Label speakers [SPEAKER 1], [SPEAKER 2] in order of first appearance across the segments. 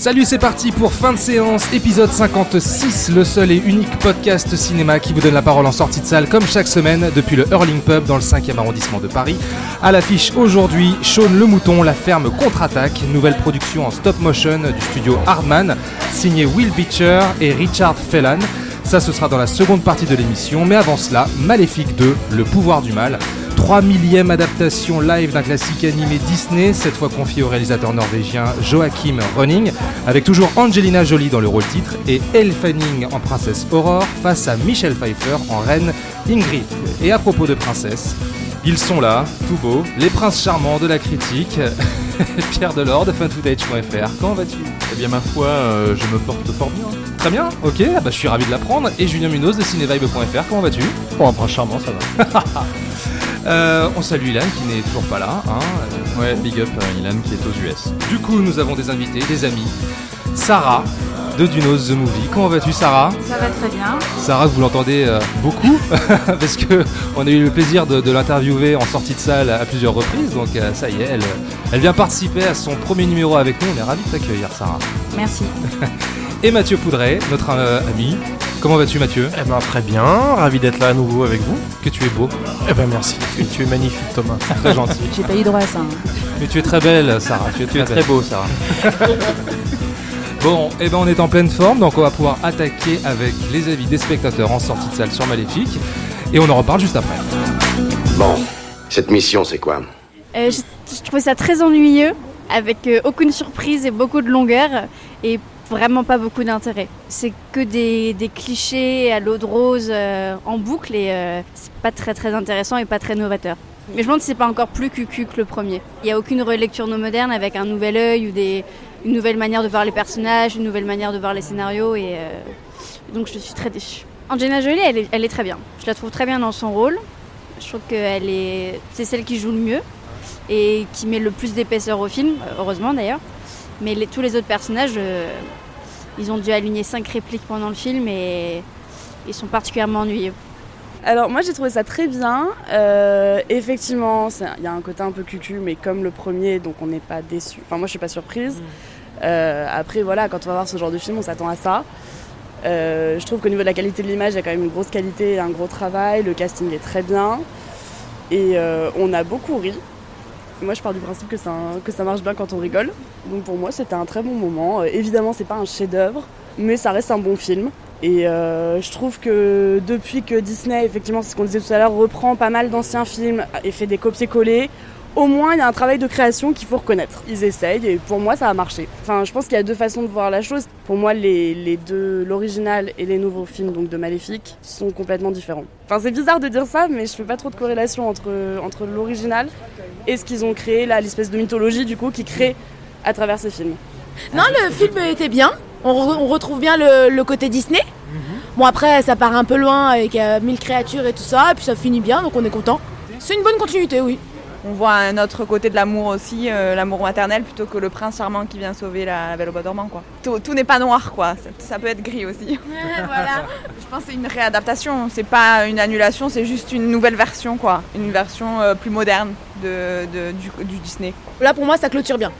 [SPEAKER 1] Salut, c'est parti pour fin de séance, épisode 56, le seul et unique podcast cinéma qui vous donne la parole en sortie de salle comme chaque semaine depuis le Hurling Pub dans le 5e arrondissement de Paris. À l'affiche aujourd'hui, Sean le Mouton, La Ferme contre-attaque, nouvelle production en stop motion du studio Hardman, signé Will Beecher et Richard Fellan. Ça, ce sera dans la seconde partie de l'émission, mais avant cela, Maléfique 2, Le pouvoir du mal. 3 millième adaptation live d'un classique animé Disney, cette fois confiée au réalisateur norvégien Joachim Ronning, avec toujours Angelina Jolie dans le rôle titre et Elle Fanning en princesse Aurore face à Michelle Pfeiffer en reine Ingrid. Et à propos de princesse, ils sont là, tout beaux, les princes charmants de la critique. Pierre Delors de funfootage.fr, comment vas-tu?
[SPEAKER 2] Eh bien ma foi, euh, je me porte fort bien.
[SPEAKER 1] Très bien, ok, ah bah, je suis ravi de l'apprendre. Et Julien Munoz de cinévibe.fr, comment vas-tu?
[SPEAKER 2] Pour un prince charmant, ça va.
[SPEAKER 1] Euh, on salue Ilan qui n'est toujours pas là. Hein.
[SPEAKER 2] Ouais, big up euh, Ilan qui est aux US.
[SPEAKER 1] Du coup, nous avons des invités, des amis. Sarah de Dunos The Movie. Comment vas-tu, Sarah?
[SPEAKER 3] Ça va très bien.
[SPEAKER 1] Sarah, vous l'entendez euh, beaucoup parce que on a eu le plaisir de, de l'interviewer en sortie de salle à plusieurs reprises. Donc euh, ça y est, elle, elle vient participer à son premier numéro avec nous. On est ravis de t'accueillir, Sarah.
[SPEAKER 3] Merci.
[SPEAKER 1] Et Mathieu Poudret, notre euh, ami. Comment vas-tu, Mathieu?
[SPEAKER 4] Eh ben très bien, ravi d'être là à nouveau avec vous.
[SPEAKER 1] Que tu es beau,
[SPEAKER 4] Eh ben merci, tu, tu es magnifique Thomas.
[SPEAKER 1] très gentil.
[SPEAKER 3] J'ai pas eu droit à ça. hein.
[SPEAKER 1] Mais tu es très belle, Sarah. Tu es
[SPEAKER 2] Tu es
[SPEAKER 1] très belle.
[SPEAKER 2] beau, Sarah.
[SPEAKER 1] Bon, et ben on est en pleine forme, donc on va pouvoir attaquer avec les avis des spectateurs en sortie de salle sur Maléfique. Et on en reparle juste après.
[SPEAKER 5] Bon, cette mission, c'est quoi?
[SPEAKER 3] Euh, je, je trouvais ça très ennuyeux, avec euh, aucune surprise et beaucoup de longueur, et vraiment pas beaucoup d'intérêt. C'est que des, clichés à l'eau de rose euh, en boucle, et euh, c'est pas très très intéressant et pas très novateur. Mais je me demande si c'est pas encore plus cucu que le premier. Il n'y a aucune relecture no moderne avec un nouvel œil ou des, une nouvelle manière de voir les personnages, une nouvelle manière de voir les scénarios, et euh, donc je suis très déçue. Angelina Jolie, elle est, très bien. Je la trouve très bien dans son rôle. Je trouve qu'elle est, c'est celle qui joue le mieux et qui met le plus d'épaisseur au film, heureusement d'ailleurs. Mais tous les autres personnages, euh, ils ont dû aligner cinq répliques pendant le film et ils sont particulièrement ennuyeux.
[SPEAKER 6] Alors moi j'ai trouvé ça très bien. Euh, effectivement, il y a un côté un peu cucu, mais comme le premier, donc on n'est pas déçu. Enfin moi je suis pas surprise. Euh, après voilà, quand on va voir ce genre de film, on s'attend à ça. Euh, je trouve qu'au niveau de la qualité de l'image, il y a quand même une grosse qualité, et un gros travail. Le casting est très bien et euh, on a beaucoup ri. Moi je pars du principe que ça, marche bien quand on rigole. Donc pour moi c'était un très bon moment. Euh, évidemment c'est pas un chef-d'œuvre, mais ça reste un bon film. Et euh, je trouve que depuis que Disney, effectivement, c'est ce qu'on disait tout à l'heure, reprend pas mal d'anciens films et fait des copier-coller, au moins il y a un travail de création qu'il faut reconnaître. Ils essayent et pour moi ça a marché. Enfin, je pense qu'il y a deux façons de voir la chose. Pour moi, les, deux, l'original et les nouveaux films donc de Maléfique, sont complètement différents. Enfin, c'est bizarre de dire ça, mais je fais pas trop de corrélation entre, entre l'original et ce qu'ils ont créé, là, l'espèce de mythologie du coup, qui crée à travers ces films.
[SPEAKER 7] Non, le film était bien. On, re- on retrouve bien le, le côté Disney. Bon, après, ça part un peu loin avec euh, mille créatures et tout ça, et puis ça finit bien, donc on est content. C'est une bonne continuité, oui.
[SPEAKER 8] On voit un autre côté de l'amour aussi, euh, l'amour maternel, plutôt que le prince charmant qui vient sauver la, la belle au bois dormant. Quoi. Tout, tout n'est pas noir, quoi. Ça, ça peut être gris aussi. voilà. Je pense que c'est une réadaptation. C'est pas une annulation, c'est juste une nouvelle version, quoi. Une version euh, plus moderne de, de- du, du Disney.
[SPEAKER 7] Là, pour moi, ça clôture bien.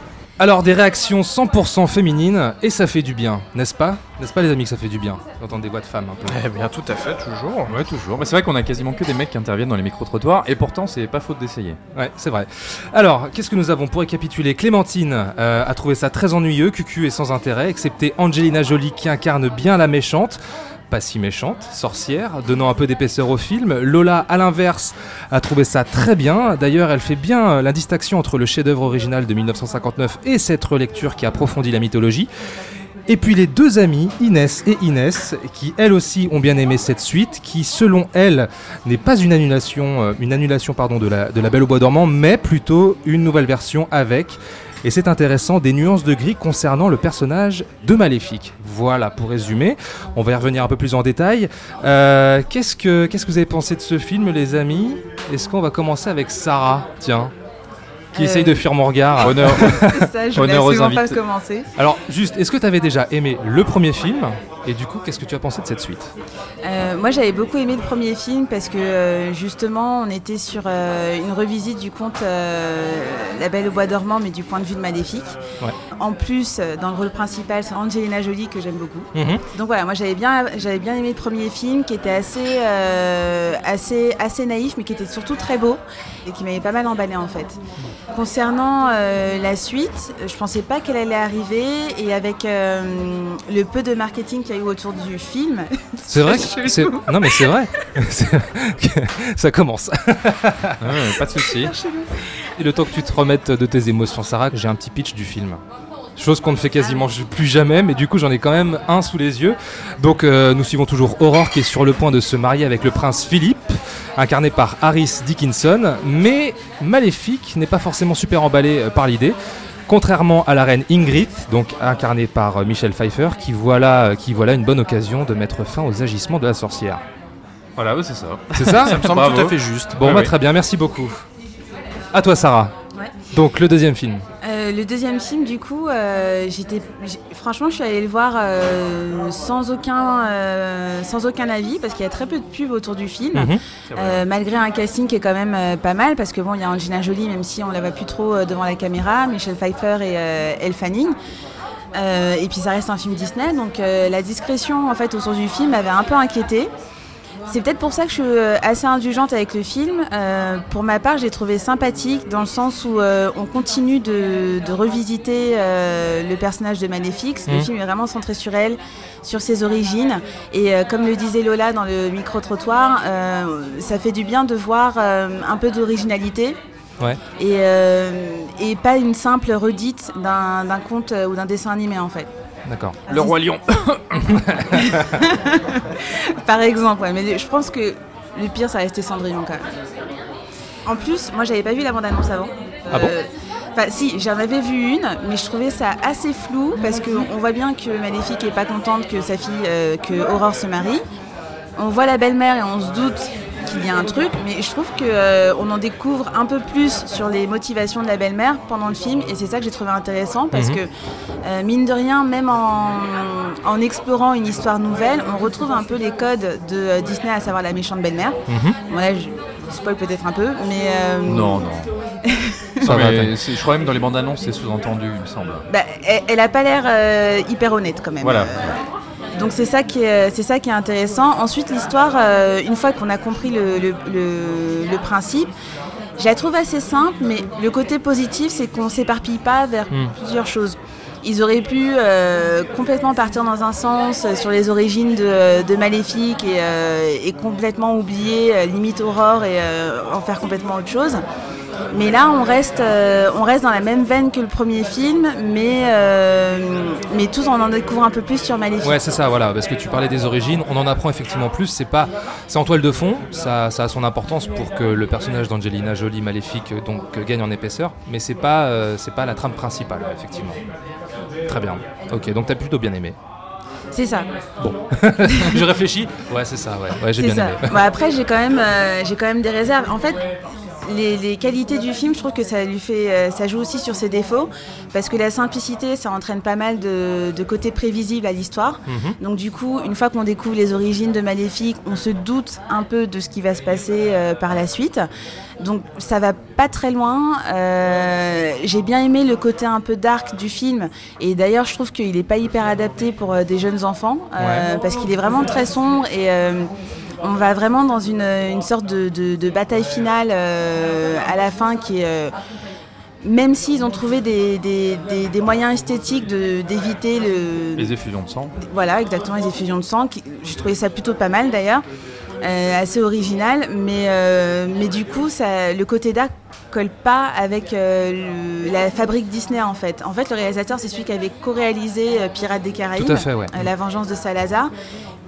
[SPEAKER 1] Alors des réactions 100% féminines et ça fait du bien, n'est-ce pas? N'est-ce pas les amis que ça fait du bien d'entendre des voix de femmes un peu?
[SPEAKER 4] Eh bien tout à fait, toujours.
[SPEAKER 2] Ouais, toujours. Mais c'est vrai qu'on a quasiment que des mecs qui interviennent dans les micro-trottoirs et pourtant, c'est pas faute d'essayer.
[SPEAKER 1] Ouais, c'est vrai. Alors, qu'est-ce que nous avons pour récapituler? Clémentine euh, a trouvé ça très ennuyeux, cucu et sans intérêt, excepté Angelina Jolie qui incarne bien la méchante. Pas si méchante, sorcière, donnant un peu d'épaisseur au film. Lola, à l'inverse, a trouvé ça très bien. D'ailleurs, elle fait bien euh, la distinction entre le chef-d'œuvre original de 1959 et cette relecture qui approfondit la mythologie. Et puis les deux amies, Inès et Inès, qui elles aussi ont bien aimé cette suite, qui selon elles n'est pas une annulation, euh, une annulation de La Belle au Bois dormant, mais plutôt une nouvelle version avec et c'est intéressant, des nuances de gris concernant le personnage de Maléfique. Voilà, pour résumer, on va y revenir un peu plus en détail. Euh, qu'est-ce, que, qu'est-ce que vous avez pensé de ce film, les amis? Est-ce qu'on va commencer avec Sarah? Tiens. Qui
[SPEAKER 9] Euh,
[SPEAKER 1] essaye de fuir mon regard.
[SPEAKER 2] Honneur.
[SPEAKER 9] Ça, je
[SPEAKER 2] Honneur aux
[SPEAKER 9] pas
[SPEAKER 2] invités.
[SPEAKER 9] commencer.
[SPEAKER 1] Alors, juste, est-ce que tu avais déjà aimé le premier film Et du coup, qu'est-ce que tu as pensé de cette suite?
[SPEAKER 9] Euh, moi, j'avais beaucoup aimé le premier film parce que euh, justement, on était sur euh, une revisite du conte euh, La Belle au Bois dormant, mais du point de vue de Maléfique.
[SPEAKER 1] Ouais.
[SPEAKER 9] En plus, dans le rôle principal, c'est Angelina Jolie que j'aime beaucoup.
[SPEAKER 1] Mhm.
[SPEAKER 9] Donc voilà, moi j'avais bien, j'avais bien aimé le premier film qui était assez, euh, assez, assez naïf, mais qui était surtout très beau et qui m'avait pas mal emballé en fait. Concernant euh, la suite, je pensais pas qu'elle allait arriver et avec euh, le peu de marketing qu'il y a eu autour du film,
[SPEAKER 1] C'est vrai que. Non, mais c'est vrai. Ça commence.
[SPEAKER 2] Ouais, pas de souci.
[SPEAKER 1] Et le temps que tu te remettes de tes émotions, Sarah, j'ai un petit pitch du film. Chose qu'on ne fait quasiment plus jamais, mais du coup j'en ai quand même un sous les yeux. Donc euh, nous suivons toujours Aurore qui est sur le point de se marier avec le prince Philippe, incarné par Harris Dickinson, mais Maléfique n'est pas forcément super emballé euh, par l'idée. Contrairement à la reine Ingrid, donc incarnée par euh, Michelle Pfeiffer, qui voilà, euh, qui voilà une bonne occasion de mettre fin aux agissements de la sorcière.
[SPEAKER 2] Voilà, c'est ça.
[SPEAKER 1] C'est ça
[SPEAKER 4] Ça me semble
[SPEAKER 2] Bravo.
[SPEAKER 4] tout à fait juste.
[SPEAKER 1] Bon,
[SPEAKER 2] Ouais,
[SPEAKER 1] bah très bien, merci beaucoup. À toi, Sarah.
[SPEAKER 9] Ouais.
[SPEAKER 1] Donc, le deuxième film.
[SPEAKER 9] Euh, le deuxième film, du coup, euh, j'étais, franchement, je suis allée le voir euh, sans aucun, euh, sans aucun avis parce qu'il y a très peu de pubs autour du film,
[SPEAKER 1] Mhm.
[SPEAKER 9] Euh, malgré un casting qui est quand même euh, pas mal parce que bon, il y a Angelina Jolie, même si on la voit plus trop euh, devant la caméra, Michelle Pfeiffer et euh, Elle Fanning. Euh, et puis ça reste un film Disney, donc euh, la discrétion en fait autour du film m'avait un peu inquiétée. C'est peut-être pour ça que je suis euh, assez indulgente avec le film. Euh, pour ma part, j'ai trouvé sympathique dans le sens où euh, on continue de, de revisiter euh, le personnage de Maléfique. Le
[SPEAKER 1] Mhm.
[SPEAKER 9] film est vraiment centré sur elle, sur ses origines. Et comme le disait Lola dans le micro-trottoir, ça fait du bien de voir un peu d'originalité.
[SPEAKER 1] Ouais.
[SPEAKER 9] Et, et pas une simple redite d'un conte ou d'un dessin animé en fait.
[SPEAKER 1] D'accord.
[SPEAKER 2] Le Roi Lion.
[SPEAKER 9] Par exemple, ouais, mais je pense que le pire, ça restait Cendrillon quand même. En plus, moi, j'avais pas vu la bande-annonce avant.
[SPEAKER 1] Ah bon
[SPEAKER 9] Enfin, si, j'en avais vu une, mais je trouvais ça assez flou parce qu'on voit bien que Maléfique est pas contente que sa fille, euh, que Aurore se marie. On voit la belle-mère et on se doute qu'il y a un truc, mais je trouve que euh, on en découvre un peu plus sur les motivations de la belle-mère pendant le film, et c'est ça que j'ai trouvé intéressant parce
[SPEAKER 1] Mhm.
[SPEAKER 9] que euh, mine de rien, même en, en explorant une histoire nouvelle, on retrouve un peu les codes de euh, Disney, à savoir la méchante belle-mère.
[SPEAKER 1] Mhm.
[SPEAKER 9] Bon là, je spoil peut-être un peu, mais euh,
[SPEAKER 2] Non, non. Mais je crois même dans les bandes annonces, c'est sous-entendu, il me semble.
[SPEAKER 9] bah, elle, elle a pas l'air euh, hyper honnête quand même.
[SPEAKER 2] Voilà.
[SPEAKER 9] Donc c'est ça qui est, c'est ça qui est intéressant. Ensuite l'histoire, euh, une fois qu'on a compris le, le- le- le principe, je la trouve assez simple, mais le côté positif c'est qu'on s'éparpille pas vers
[SPEAKER 1] Hmm.
[SPEAKER 9] plusieurs choses. Ils auraient pu euh, complètement partir dans un sens euh, sur les origines de, de Maléfique et, euh, et complètement oublier limite Aurore et en faire complètement autre chose. Mais là, on reste, euh, on reste dans la même veine que le premier film, mais, euh, mais tous on en découvre un peu plus sur Maléfique.
[SPEAKER 1] Ouais, c'est ça, voilà, parce que tu parlais des origines, on en apprend effectivement plus. C'est pas, c'est en toile de fond, ça, ça a son importance pour que le personnage d'Angelina Jolie maléfique euh, donc gagne en épaisseur, mais c'est pas, euh, c'est pas la trame principale, effectivement. Très bien. Ok, donc t'as plutôt bien aimé.
[SPEAKER 9] C'est ça.
[SPEAKER 1] Bon, je réfléchis. Ouais, c'est ça. Ouais, ouais j'ai bien
[SPEAKER 9] ça.
[SPEAKER 1] aimé.
[SPEAKER 9] Bon, après, j'ai quand même, euh, j'ai quand même des réserves. En fait, les, les qualités du film, je trouve que ça lui fait, euh, ça joue aussi sur ses défauts, parce que la simplicité, ça entraîne pas mal de, de côtés prévisibles à l'histoire.
[SPEAKER 1] Mhm.
[SPEAKER 9] Donc du coup, une fois qu'on découvre les origines de Maléfique, on se doute un peu de ce qui va se passer euh, par la suite. Donc ça va pas très loin. Euh, J'ai bien aimé le côté un peu dark du film. Et d'ailleurs, je trouve qu'il n'est pas hyper adapté pour euh, des jeunes enfants, parce qu'il est vraiment très sombre et on va vraiment dans une, une sorte de, de- de bataille finale euh, à la fin qui est... euh, même s'ils ont trouvé des, des- des- des moyens esthétiques d'éviter le,
[SPEAKER 2] Les effusions de sang.
[SPEAKER 9] voilà, exactement, les effusions de sang. J'ai trouvé ça plutôt pas mal d'ailleurs, euh, assez original, mais, euh, mais du coup, ça, le côté dark colle pas avec euh, le- la fabrique Disney en fait. En fait, le réalisateur, c'est celui qui avait co-réalisé Pirates des Caraïbes,
[SPEAKER 1] ouais.
[SPEAKER 9] La Vengeance de Salazar,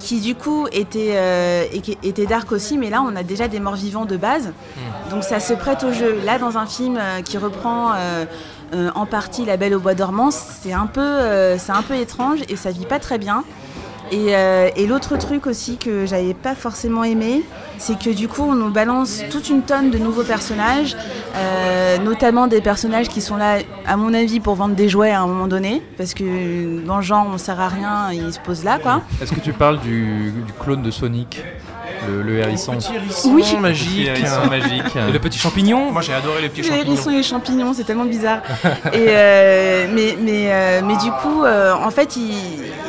[SPEAKER 9] qui du coup était, euh, était dark aussi, mais là on a déjà des morts vivants de base,
[SPEAKER 1] Hmm.
[SPEAKER 9] donc ça se prête au jeu. Là dans un film euh, qui reprend euh, en partie La Belle au Bois dormant, c'est un, peu, euh, un peu étrange et ça vit pas très bien. Et, euh, et l'autre truc aussi que j'avais pas forcément aimé, c'est que du coup on nous balance toute une tonne de nouveaux personnages, euh, notamment des personnages qui sont là, à mon avis, pour vendre des jouets à un moment donné, parce que dans le genre on sert à rien, ils se posent là quoi.
[SPEAKER 2] Est-ce que tu parles du, du clone de Sonic le, le hérisson
[SPEAKER 4] Petit hérisson
[SPEAKER 9] Oui.
[SPEAKER 4] magique.
[SPEAKER 2] Petit hérisson magique.
[SPEAKER 1] Et le petit champignon
[SPEAKER 4] Moi j'ai adoré les petits
[SPEAKER 9] Les
[SPEAKER 4] champignons.
[SPEAKER 9] hérissons et les champignons, c'est tellement bizarre. et euh, mais, mais, euh, mais du coup, euh, en fait, il,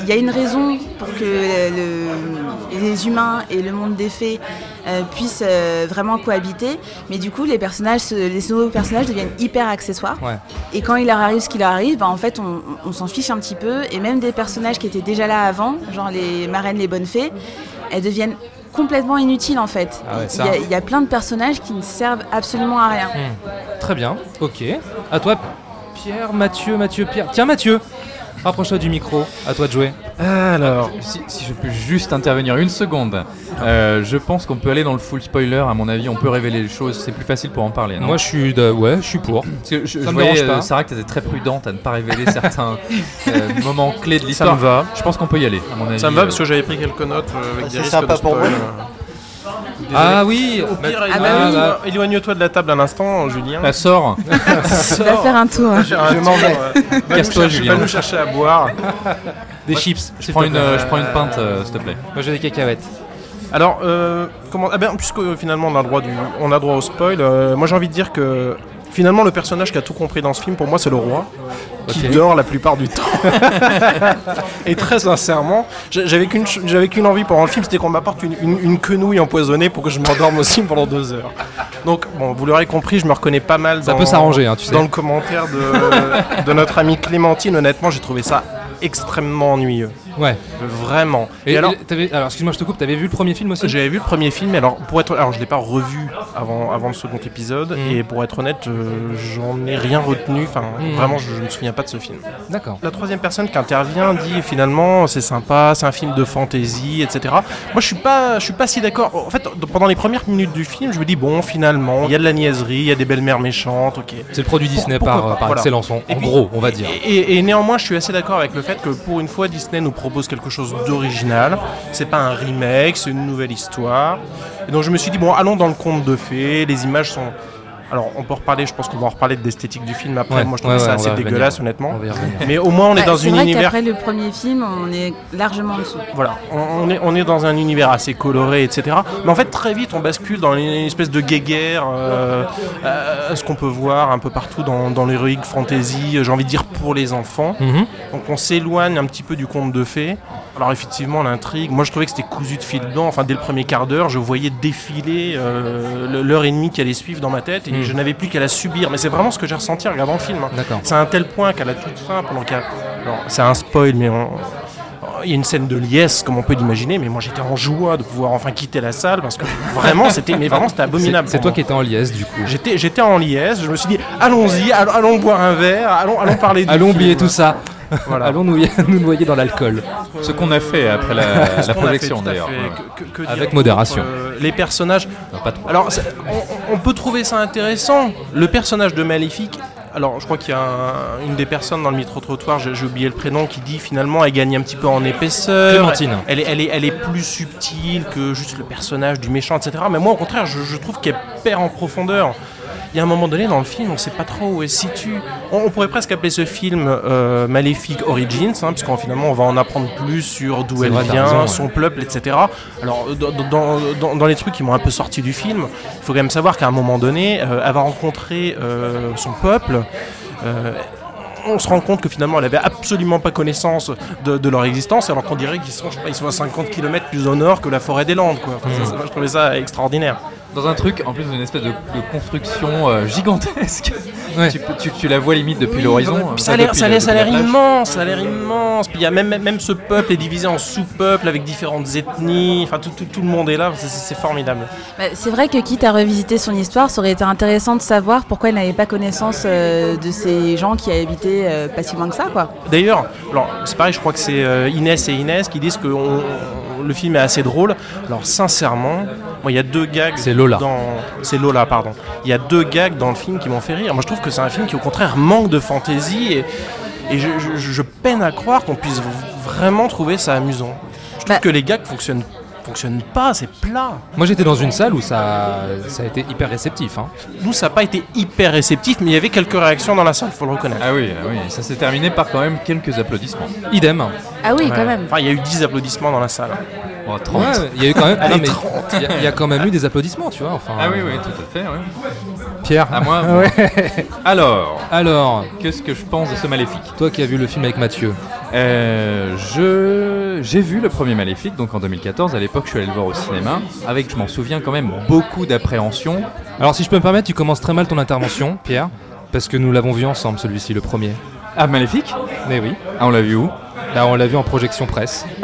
[SPEAKER 9] il y a une raison pour que le- les humains et le monde des fées euh, puissent euh, vraiment cohabiter. Mais du coup, les personnages, les nouveaux personnages deviennent hyper accessoires.
[SPEAKER 1] Ouais.
[SPEAKER 9] Et quand il leur arrive ce qui leur arrive, bah, en fait, on, on s'en fiche un petit peu. Et même des personnages qui étaient déjà là avant, genre les marraines, les bonnes fées, elles deviennent complètement inutiles en fait.
[SPEAKER 1] Ah ouais,
[SPEAKER 9] il,
[SPEAKER 1] ça.
[SPEAKER 9] y a, il y a plein de personnages qui ne servent absolument à rien.
[SPEAKER 1] Hmm. Très bien, ok. À toi, Pierre, Mathieu, Mathieu, Pierre. Tiens, Mathieu, rapproche-toi du micro. À toi de jouer.
[SPEAKER 4] Alors,
[SPEAKER 2] Si, si je peux juste intervenir une seconde, euh, je pense qu'on peut aller dans le full spoiler. À mon avis, on peut révéler les choses. C'est plus facile pour en parler. Non?
[SPEAKER 1] Moi, je suis, de... ouais, je suis pour.
[SPEAKER 2] Parce que je,
[SPEAKER 1] Ça
[SPEAKER 2] je
[SPEAKER 1] me
[SPEAKER 2] voyais,
[SPEAKER 1] dérange pas.
[SPEAKER 2] euh, Sarah, que tu étais très prudente à ne pas révéler certains euh, moments clés de
[SPEAKER 4] ça
[SPEAKER 2] l'histoire.
[SPEAKER 4] me va.
[SPEAKER 2] Je pense qu'on peut y aller, à mon avis.
[SPEAKER 4] Ça me va parce que j'avais pris quelques notes euh, avec
[SPEAKER 10] Ah,
[SPEAKER 4] des
[SPEAKER 10] c'est
[SPEAKER 4] risques
[SPEAKER 10] sympa
[SPEAKER 4] de
[SPEAKER 10] pour
[SPEAKER 4] spoil.
[SPEAKER 10] moi.
[SPEAKER 1] Ah oui,
[SPEAKER 4] Au pire,
[SPEAKER 9] Ah bah
[SPEAKER 4] éloigne-
[SPEAKER 9] oui.
[SPEAKER 4] euh, éloigne-toi de la table un instant, Julien.
[SPEAKER 2] La sort.
[SPEAKER 9] Tu vas faire un tour. hein.
[SPEAKER 4] Je
[SPEAKER 10] m'en vais.
[SPEAKER 4] Va,
[SPEAKER 2] Casse-toi,
[SPEAKER 4] nous chercher-
[SPEAKER 2] Julien.
[SPEAKER 4] va nous chercher à boire.
[SPEAKER 1] des chips.
[SPEAKER 2] Je prends, une, euh, je prends une pinte, euh, s'il te plaît.
[SPEAKER 1] Moi, j'ai des cacahuètes.
[SPEAKER 4] Alors, euh, comment Ah ben, puisque euh, finalement on a droit du, on a droit au spoil. euh, moi, j'ai envie de dire que finalement le personnage qui a tout compris dans ce film, pour moi, c'est le roi, qui dort la plupart du temps. Et très sincèrement, j'a- j'avais qu'une, envie pendant le film, c'était qu'on m'apporte une, une- une quenouille empoisonnée pour que je m'endorme aussi pendant deux heures. Donc, bon, vous l'aurez compris, je me reconnais pas mal.
[SPEAKER 1] Ça
[SPEAKER 4] dans-
[SPEAKER 1] peut s'arranger, hein, tu sais.
[SPEAKER 4] Dans le commentaire de, de notre amie Clémentine, honnêtement, j'ai trouvé ça extrêmement ennuyeux.
[SPEAKER 1] Ouais.
[SPEAKER 4] Vraiment.
[SPEAKER 1] Et,
[SPEAKER 4] Et alors,
[SPEAKER 1] alors, excuse-moi, je te coupe. T'avais vu le premier film aussi?
[SPEAKER 4] J'avais vu le premier film, mais alors pour être, alors je l'ai pas revu avant, avant le second épisode,
[SPEAKER 1] Mhm.
[SPEAKER 4] et pour être honnête, euh, j'en ai rien retenu. Enfin,
[SPEAKER 1] Mhm.
[SPEAKER 4] vraiment, je, je me souviens pas de ce film.
[SPEAKER 1] D'accord.
[SPEAKER 4] La troisième personne qui intervient dit finalement c'est sympa, c'est un film de fantasy, etc. Moi, je suis pas, je suis pas si d'accord. En fait, pendant les premières minutes du film, je me dis bon, finalement, il y a de la niaiserie, il y a des belles-mères méchantes, ok.
[SPEAKER 1] C'est le produit Disney par, par
[SPEAKER 4] voilà.
[SPEAKER 1] excellence, en,
[SPEAKER 4] puis-
[SPEAKER 1] gros, on va dire.
[SPEAKER 4] Et, et- et néanmoins, je suis assez d'accord avec le fait que pour une fois, Disney nous propose quelque chose d'original. C'est pas un remake, c'est une nouvelle histoire. Et donc je me suis dit, bon, allons dans le conte de fées. Les images sont. Alors, on peut reparler, je pense qu'on va en reparler de l'esthétique du film après.
[SPEAKER 1] Ouais,
[SPEAKER 4] Moi, je trouve
[SPEAKER 1] ouais,
[SPEAKER 4] ça assez dégueulasse, honnêtement. Mais au moins, on est
[SPEAKER 9] Bah,
[SPEAKER 4] dans
[SPEAKER 9] c'est
[SPEAKER 4] un
[SPEAKER 9] vrai
[SPEAKER 4] univers.
[SPEAKER 9] qu'après le premier film, on est largement en dessous.
[SPEAKER 4] Voilà, on, on est, on est dans un univers assez coloré, etc. Mais en fait, très vite, on bascule dans une espèce de guéguerre, euh, euh, ce qu'on peut voir un peu partout dans, dans l'heroic fantasy, j'ai envie de dire pour les enfants.
[SPEAKER 1] Mhm.
[SPEAKER 4] Donc on s'éloigne un petit peu du conte de fées. Alors effectivement, l'intrigue, moi je trouvais que c'était cousu de fil blanc. Enfin, dès le premier quart d'heure, je voyais défiler euh, l'heure et demie qui allait suivre dans ma tête et Je n'avais plus qu'à la subir. Mais c'est vraiment ce que j'ai ressenti en regardant le film. hein. C'est à un tel point qu'à la toute fin, pendant qu'il y a... C'est un spoil, mais on- il y a une scène de liesse, comme on peut l'imaginer, mais moi j'étais en joie de pouvoir enfin quitter la salle parce que vraiment c'était, mais vraiment c'était abominable.
[SPEAKER 1] C'est toi
[SPEAKER 4] moi.
[SPEAKER 1] qui étais en liesse, du coup.
[SPEAKER 4] J'étais, j'étais en liesse, je me suis dit allons-y, allons, allons boire un verre, allons, allons parler.
[SPEAKER 1] Allons oublier tout ça.
[SPEAKER 4] Voilà.
[SPEAKER 1] Allons nous, nous noyer dans l'alcool.
[SPEAKER 2] Ce qu'on a fait après la, la projection d'ailleurs.
[SPEAKER 1] Avec
[SPEAKER 4] dire
[SPEAKER 1] modération.
[SPEAKER 4] euh, les personnages.
[SPEAKER 2] Non, pas trop.
[SPEAKER 4] Alors, on, on peut trouver ça intéressant. Le personnage de Maléfique. Alors, je crois qu'il y a un- une des personnes dans le micro-trottoir, j'ai j'ai oublié le prénom, qui dit finalement elle gagne un petit peu en épaisseur.
[SPEAKER 1] Clémentine.
[SPEAKER 4] Elle est, elle, est, elle est plus subtile que juste le personnage du méchant, etc. Mais moi, au contraire, je, je trouve qu'elle perd en profondeur. Il y a un moment donné dans le film, on ne sait pas trop où elle se situe. On, on pourrait presque appeler ce film euh, Maléfique Origins, hein, puisqu'en finalement on va en apprendre plus sur d'où elle
[SPEAKER 1] vrai,
[SPEAKER 4] vient,
[SPEAKER 1] raison, ouais.
[SPEAKER 4] son peuple, etc. Alors dans, dans- les trucs qui m'ont un peu sorti du film, il faut quand même savoir qu'à un moment donné, euh, elle va rencontrer euh, son peuple. euh, on se rend compte que finalement elle avait absolument pas connaissance de, de leur existence alors qu'on dirait qu'ils sont, je sais pas, ils sont à 50 km plus au nord que la forêt des Landes quoi. Enfin, ça, ça, moi, je trouvais ça extraordinaire.
[SPEAKER 2] Dans un truc, en plus d'une espèce de, de construction euh, gigantesque.
[SPEAKER 1] Ouais.
[SPEAKER 2] Tu, peux- tu- tu la vois limite depuis
[SPEAKER 4] Oui,
[SPEAKER 2] l'horizon. euh,
[SPEAKER 4] ça a l'air, immense, ça a l'air immense. Puis il y a même, même- ce peuple est divisé en sous-peuples avec différentes ethnies. Enfin, tout, tout- tout le monde est là. C'est, formidable.
[SPEAKER 9] Bah, c'est vrai que quitte à revisiter son histoire, ça aurait été intéressant de savoir pourquoi elle n'avait pas connaissance euh, de ces gens qui habitaient euh, pas si loin que ça, quoi.
[SPEAKER 4] D'ailleurs, alors c'est pareil, je crois que c'est euh, Inès et Inès qui disent que on- le film est assez drôle. Alors sincèrement, il y a deux gags.
[SPEAKER 1] C'est Lola.
[SPEAKER 4] Dans... C'est Lola, pardon. Il y a deux gags dans le film qui m'ont fait rire. Moi je trouve que c'est un film qui au contraire manque de fantaisie et, et je, je- je peine à croire qu'on puisse vraiment trouver ça amusant. Je trouve
[SPEAKER 9] Bah-
[SPEAKER 4] que les gags fonctionnent, fonctionnent pas, c'est plat.
[SPEAKER 1] Moi j'étais dans une salle où ça, ça a été hyper réceptif. hein.
[SPEAKER 4] Nous ça n'a pas été hyper réceptif, mais il y avait quelques réactions dans la salle, faut le reconnaître.
[SPEAKER 2] Ah oui, ah oui, ça s'est terminé par quand même quelques applaudissements.
[SPEAKER 1] Idem.
[SPEAKER 9] Ah oui,
[SPEAKER 4] Ouais.
[SPEAKER 9] quand même.
[SPEAKER 4] Enfin, il y a eu 10 applaudissements dans la salle.
[SPEAKER 2] Oh, 30.
[SPEAKER 1] Ouais, il y a eu quand même.
[SPEAKER 4] Allez,
[SPEAKER 1] non, mais
[SPEAKER 4] 30.
[SPEAKER 1] il y a- il y, a quand même eu des applaudissements, tu vois. Enfin,
[SPEAKER 2] Ah oui, oui, tout à fait. ouais.
[SPEAKER 1] Pierre.
[SPEAKER 2] À moi.
[SPEAKER 1] Ouais.
[SPEAKER 2] Alors,
[SPEAKER 1] Alors,
[SPEAKER 2] qu'est-ce que je pense de ce maléfique?
[SPEAKER 1] Toi qui as vu le film avec Mathieu,
[SPEAKER 2] Euh, je j'ai vu le premier Maléfique donc en 2014 à l'époque je suis allé le voir au cinéma avec je m'en souviens quand même beaucoup d'appréhension
[SPEAKER 1] alors si je peux me permettre, tu commences très mal ton intervention, Pierre, parce que nous l'avons vu ensemble celui-ci, le premier.
[SPEAKER 2] ah Maléfique?
[SPEAKER 1] Mais oui.
[SPEAKER 2] ah on l'a vu où?
[SPEAKER 1] Là, on l'a vu en projection presse.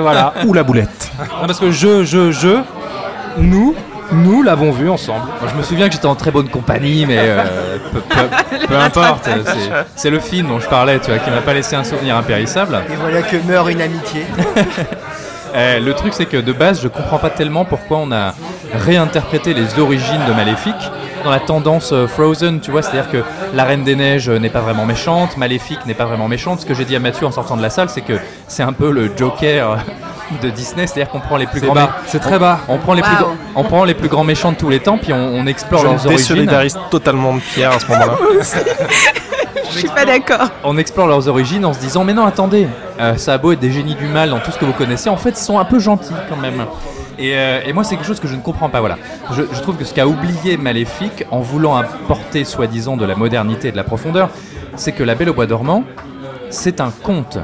[SPEAKER 1] voilà.
[SPEAKER 4] Ou la boulette.
[SPEAKER 1] Non, parce que je, je, je, nous, nous l'avons vu ensemble.
[SPEAKER 2] Moi, je me souviens que j'étais en très bonne compagnie mais euh, peu, peu- peu importe c'est- c'est le film dont je parlais tu vois qui m'a pas laissé un souvenir impérissable
[SPEAKER 10] Et voilà que meurt une amitié.
[SPEAKER 2] Euh, le truc, c'est que de base, je comprends pas tellement pourquoi on a réinterprété les origines de Maléfique dans la tendance euh, Frozen, tu vois, c'est-à-dire que la Reine des Neiges euh, n'est pas vraiment méchante, Maléfique n'est pas vraiment méchante. Ce que j'ai dit à Mathieu en sortant de la salle, c'est que c'est un peu le Joker euh, de Disney, c'est-à-dire qu'on prend les plus
[SPEAKER 1] C'est
[SPEAKER 2] grands,
[SPEAKER 1] c'est très bas.
[SPEAKER 2] on prend les plus, on prend les plus grands méchants de tous les temps, puis on, on explore
[SPEAKER 4] Je
[SPEAKER 2] leurs origines.
[SPEAKER 4] désolidarise totalement de Pierre à ce moment-là.
[SPEAKER 8] Je suis pas d'accord.
[SPEAKER 2] on explore leurs origines en se disant mais non attendez, euh, ça a beau être des génies du mal dans tout ce que vous connaissez, en fait ils sont un peu gentils quand même. Et, euh, et moi c'est quelque chose que je ne comprends pas. Voilà, je, je trouve que ce qu'a oublié Maléfique en voulant apporter soi-disant de la modernité et de la profondeur, c'est que La Belle au Bois dormant, c'est un conte.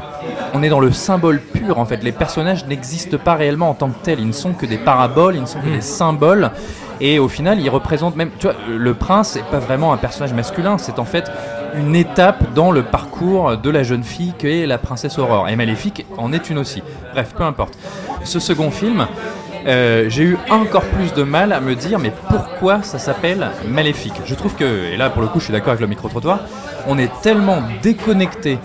[SPEAKER 2] On est dans le symbole pur en fait. Les personnages n'existent pas réellement en tant que tels. Ils ne sont que des paraboles, ils ne sont que des symboles. Et au final, ils représentent même. Tu vois, le prince n'est pas vraiment un personnage masculin. C'est en fait une étape dans le parcours de la jeune fille qu'est la princesse Aurore. Et Maléfique en est une aussi. Bref, peu importe. Ce second film, euh, j'ai eu encore plus de mal à me dire mais pourquoi ça s'appelle Maléfique Je trouve que, et là pour le coup je suis d'accord avec le micro-trottoir, on est tellement déconnecté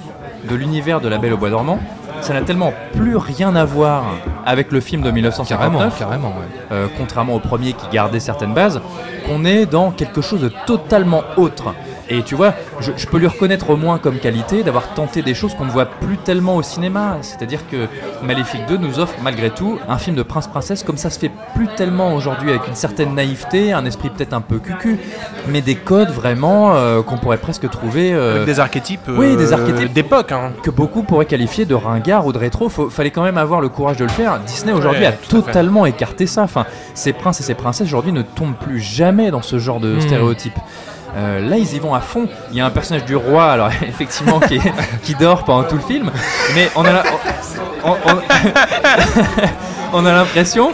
[SPEAKER 2] de l'univers de La Belle au Bois dormant, ça n'a tellement plus rien à voir avec le film de
[SPEAKER 1] Carrément,
[SPEAKER 2] 1959,
[SPEAKER 1] carrément. ouais.
[SPEAKER 2] euh, contrairement au premier qui gardait certaines bases, qu'on est dans quelque chose de totalement autre. Et tu vois, je, je peux lui reconnaître au moins comme qualité d'avoir tenté des choses qu'on ne voit plus tellement au cinéma. C'est-à-dire que Maléfique 2 nous offre malgré tout un film de prince-princesse comme ça se fait plus tellement aujourd'hui avec une certaine naïveté, un esprit peut-être un peu cucu, mais des codes vraiment euh, qu'on pourrait presque trouver... euh,
[SPEAKER 4] Avec des archétypes,
[SPEAKER 2] oui, des
[SPEAKER 4] euh,
[SPEAKER 2] archétypes.
[SPEAKER 4] d'époque. Hein.
[SPEAKER 2] que beaucoup pourraient qualifier de ringard ou de rétro. Faut, fallait quand même avoir le courage de le faire. Disney aujourd'hui
[SPEAKER 4] Ouais,
[SPEAKER 2] a totalement écarté ça. Enfin, ces princes et ces princesses aujourd'hui ne tombent plus jamais dans ce genre de
[SPEAKER 1] Hmm.
[SPEAKER 2] stéréotypes. Euh, là, ils y vont à fond. Il y a un personnage du roi, alors effectivement, qui, est- qui dort pendant tout le film, mais on a, la- on, on- on a l'impression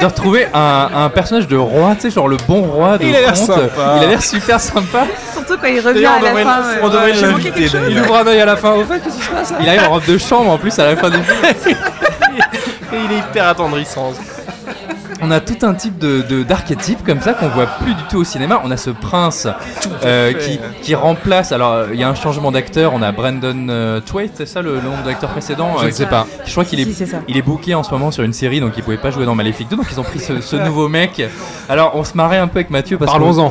[SPEAKER 2] de retrouver un, un personnage de roi, tu sais, genre le bon roi de
[SPEAKER 4] Il a l'air
[SPEAKER 2] conte.
[SPEAKER 4] sympa.
[SPEAKER 2] Il a l'air super sympa.
[SPEAKER 8] Surtout quand il revient à
[SPEAKER 4] on
[SPEAKER 8] la
[SPEAKER 4] devrait-
[SPEAKER 8] fin.
[SPEAKER 4] on
[SPEAKER 8] euh,
[SPEAKER 4] devrait l'inviter,
[SPEAKER 8] chose.
[SPEAKER 4] d'ailleurs.
[SPEAKER 1] Il ouvre un œil à la fin. Au fait, qu'est-ce qui se passe là?
[SPEAKER 2] Il arrive en robe de chambre en plus à la fin du film.
[SPEAKER 4] Et il est hyper attendrissant.
[SPEAKER 2] On a tout un type de, de- d'archétype comme ça qu'on voit plus du tout au cinéma. On a ce prince euh, qui, qui remplace. Alors euh, il y a un changement d'acteur. On a Brandon euh, c'est ça le, le nom de l'acteur précédent?
[SPEAKER 1] Je
[SPEAKER 2] euh,
[SPEAKER 1] ne sais pas.
[SPEAKER 2] Je crois qu'il est,
[SPEAKER 9] Si, c'est ça.
[SPEAKER 2] il est booké en ce moment sur une série, donc il pouvait pas jouer dans Maléfique 2. Donc ils ont pris ce, ce nouveau mec. Alors on se marrait un peu avec Mathieu parce
[SPEAKER 1] Parlons-en.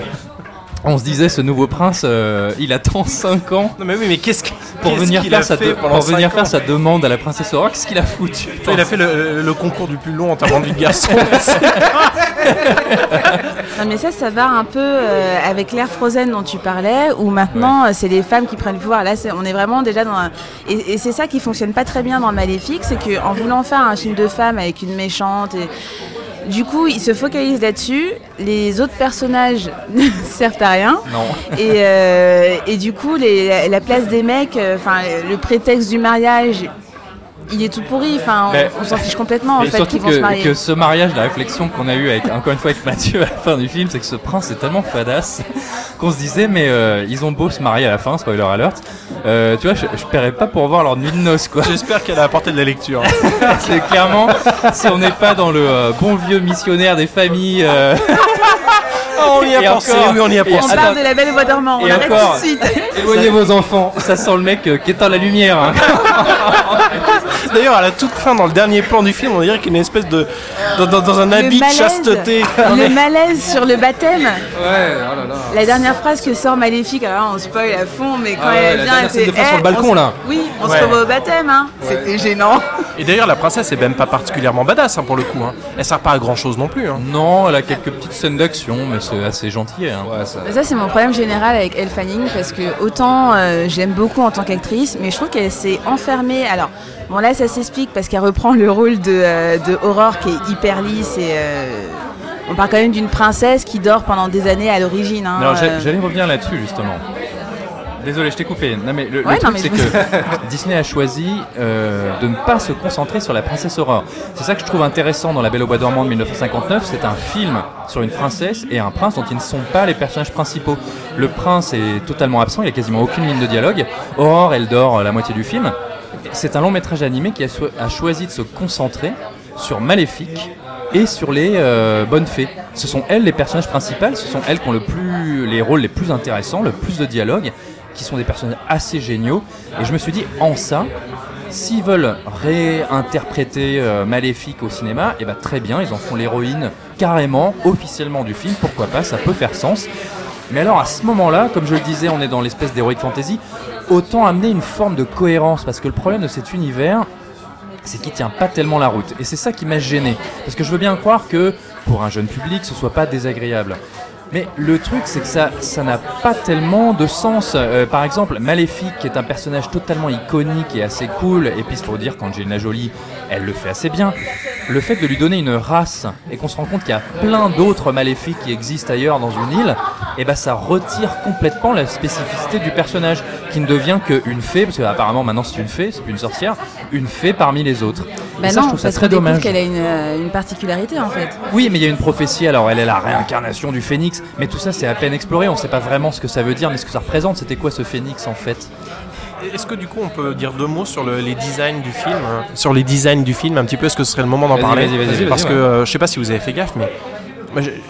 [SPEAKER 2] Qu'on se disait ce nouveau prince, euh, il attend 5 ans
[SPEAKER 4] Non mais oui, mais qu'est-ce que-
[SPEAKER 2] pour venir,
[SPEAKER 4] qu'il
[SPEAKER 2] faire
[SPEAKER 4] a
[SPEAKER 2] sa,
[SPEAKER 4] fait
[SPEAKER 2] de-
[SPEAKER 4] pendant
[SPEAKER 2] pour venir faire
[SPEAKER 4] ans
[SPEAKER 2] sa demande à la princesse Aurore. Qu'est-ce qu'il a foutu
[SPEAKER 4] Il a fait le, le concours du plus long en termes de garçon.
[SPEAKER 9] Non mais ça, ça va un peu euh, avec l'ère Frozen dont tu parlais, où maintenant euh, c'est les femmes qui prennent le pouvoir. Là, c'est- on est vraiment déjà dans un... Et, et c'est ça qui fonctionne pas très bien dans Maléfique, c'est qu'en voulant faire un film de femme avec une méchante, et... du coup, ils se focalisent là-dessus. Les autres personnages ne servent à rien.
[SPEAKER 2] Non.
[SPEAKER 9] Et, euh, et du coup, les- la, la place des mecs, euh, enfin le prétexte du mariage, il est tout pourri. Enfin,
[SPEAKER 2] Mais-
[SPEAKER 9] on, on s'en fiche complètement en
[SPEAKER 2] Et
[SPEAKER 9] fait
[SPEAKER 2] surtout
[SPEAKER 9] qu'ils vont se
[SPEAKER 2] que,
[SPEAKER 9] marier.
[SPEAKER 2] que ce mariage, la réflexion qu'on a eue avec, encore une fois avec Mathieu à la fin du film, c'est que ce prince est tellement fadasse qu'on se disait, mais euh, ils ont beau se marier à la fin, spoiler alert. euh, tu vois, je, je paierais pas pour voir leur nuit de noces, quoi.
[SPEAKER 4] J'espère qu'elle a apporté de la lecture.
[SPEAKER 2] c'est clairement, si on n'est pas dans le euh, bon vieux missionnaire des familles.
[SPEAKER 4] Oh, on y a
[SPEAKER 2] Et
[SPEAKER 4] pensé,
[SPEAKER 2] encore.
[SPEAKER 4] oui, on y a pensé.
[SPEAKER 9] On parle de la belle voix dormant, on
[SPEAKER 2] Et
[SPEAKER 9] arrête
[SPEAKER 2] encore.
[SPEAKER 9] tout de suite.
[SPEAKER 1] Éloignez vos enfants.
[SPEAKER 2] Ça sent le mec euh, qui éteint la lumière. hein.
[SPEAKER 4] D'ailleurs, à la toute fin, dans le dernier plan du film, on dirait qu'il y a une espèce de. dans, dans- dans un
[SPEAKER 9] Le
[SPEAKER 4] habit de
[SPEAKER 9] malaise.
[SPEAKER 4] chasteté.
[SPEAKER 9] Le malaise sur le baptême.
[SPEAKER 1] Ouais, oh là là.
[SPEAKER 9] La dernière phrase que sort Maléfique, alors là, on spoil à fond, mais quand
[SPEAKER 1] Ah ouais,
[SPEAKER 9] elle
[SPEAKER 1] la
[SPEAKER 9] vient,
[SPEAKER 1] dernière
[SPEAKER 9] elle
[SPEAKER 1] scène de fin sur le
[SPEAKER 9] Eh,
[SPEAKER 1] balcon,
[SPEAKER 9] on se-
[SPEAKER 1] là.
[SPEAKER 9] Oui, on
[SPEAKER 4] Ouais.
[SPEAKER 9] se revoit au baptême, hein. C'était gênant.
[SPEAKER 4] Et d'ailleurs, la princesse est même pas particulièrement badass hein, pour le coup. hein. Elle sert pas à grand chose non plus. hein.
[SPEAKER 2] Non, elle a quelques petites scènes d'action, mais c'est assez gentil. hein.
[SPEAKER 1] Ouais, ça.
[SPEAKER 9] Ça, c'est mon problème général avec Elle Fanning parce que autant euh, j'aime beaucoup en tant qu'actrice, mais je trouve qu'elle s'est enfermée. Alors, bon, là, ça s'explique parce qu'elle reprend le rôle de, euh, de Aurore qui est hyper lisse et. euh, on parle quand même d'une princesse qui dort pendant des années à l'origine. hein, euh.
[SPEAKER 2] j'allais revenir là-dessus justement. Désolé, je t'ai coupé. Non, mais le,
[SPEAKER 9] Ouais,
[SPEAKER 2] truc, c'est que Disney a choisi euh, de ne pas se concentrer sur la princesse Aurore. C'est ça que je trouve intéressant dans La Belle au Bois dormant de 1959. C'est un film sur une princesse et un prince dont ils ne sont pas les personnages principaux. Le prince est totalement absent, il n'y a quasiment aucune ligne de dialogue. Aurore, elle dort euh, la moitié du film. C'est un long métrage animé qui a, so- a choisi de se concentrer sur Maléfique et sur les euh, bonnes fées. Ce sont elles les personnages principaux, ce sont elles qui ont le plus, les rôles les plus intéressants, le plus de dialogue, qui sont des personnages assez géniaux. Et je me suis dit, en ça, s'ils veulent réinterpréter euh, Maléfique au cinéma, et ben très bien, ils en font l'héroïne carrément, officiellement du film, pourquoi pas, ça peut faire sens. Mais alors à ce moment-là, comme je le disais, on est dans l'espèce d'heroic fantasy, autant amener une forme de cohérence, parce que le problème de cet univers, c'est qu'il tient pas tellement la route. Et c'est ça qui m'a gêné. Parce que je veux bien croire que pour un jeune public, ce soit pas désagréable. Mais le truc, c'est que ça ça n'a pas tellement de sens. Euh, par exemple, Maléfique, qui est un personnage totalement iconique et assez cool, et puis pour dire qu'Angelina Jolie, elle le fait assez bien. Le fait de lui donner une race et qu'on se rend compte qu'il y a plein d'autres maléfiques qui existent ailleurs dans une île, et ben ça retire complètement la spécificité du personnage, qui ne devient qu'une fée, parce qu'apparemment maintenant c'est une fée, c'est plus une sorcière, une fée parmi les autres.
[SPEAKER 9] Bah
[SPEAKER 2] ça,
[SPEAKER 9] non,
[SPEAKER 2] je trouve ça
[SPEAKER 9] parce
[SPEAKER 2] très dommage.
[SPEAKER 9] qu'elle a une, euh, une particularité en fait.
[SPEAKER 2] Oui, mais il y a une prophétie, alors elle est la réincarnation du phénix, mais tout ça c'est à peine exploré, on sait pas vraiment ce que ça veut dire, mais ce que ça représente, c'était quoi ce phénix en fait
[SPEAKER 4] Est-ce que du coup on peut dire deux mots sur le- les designs du film hein Sur les designs du film un petit peu, est-ce que ce serait le moment d'en parler Parce que euh, je sais pas si vous avez fait gaffe, mais j'ai-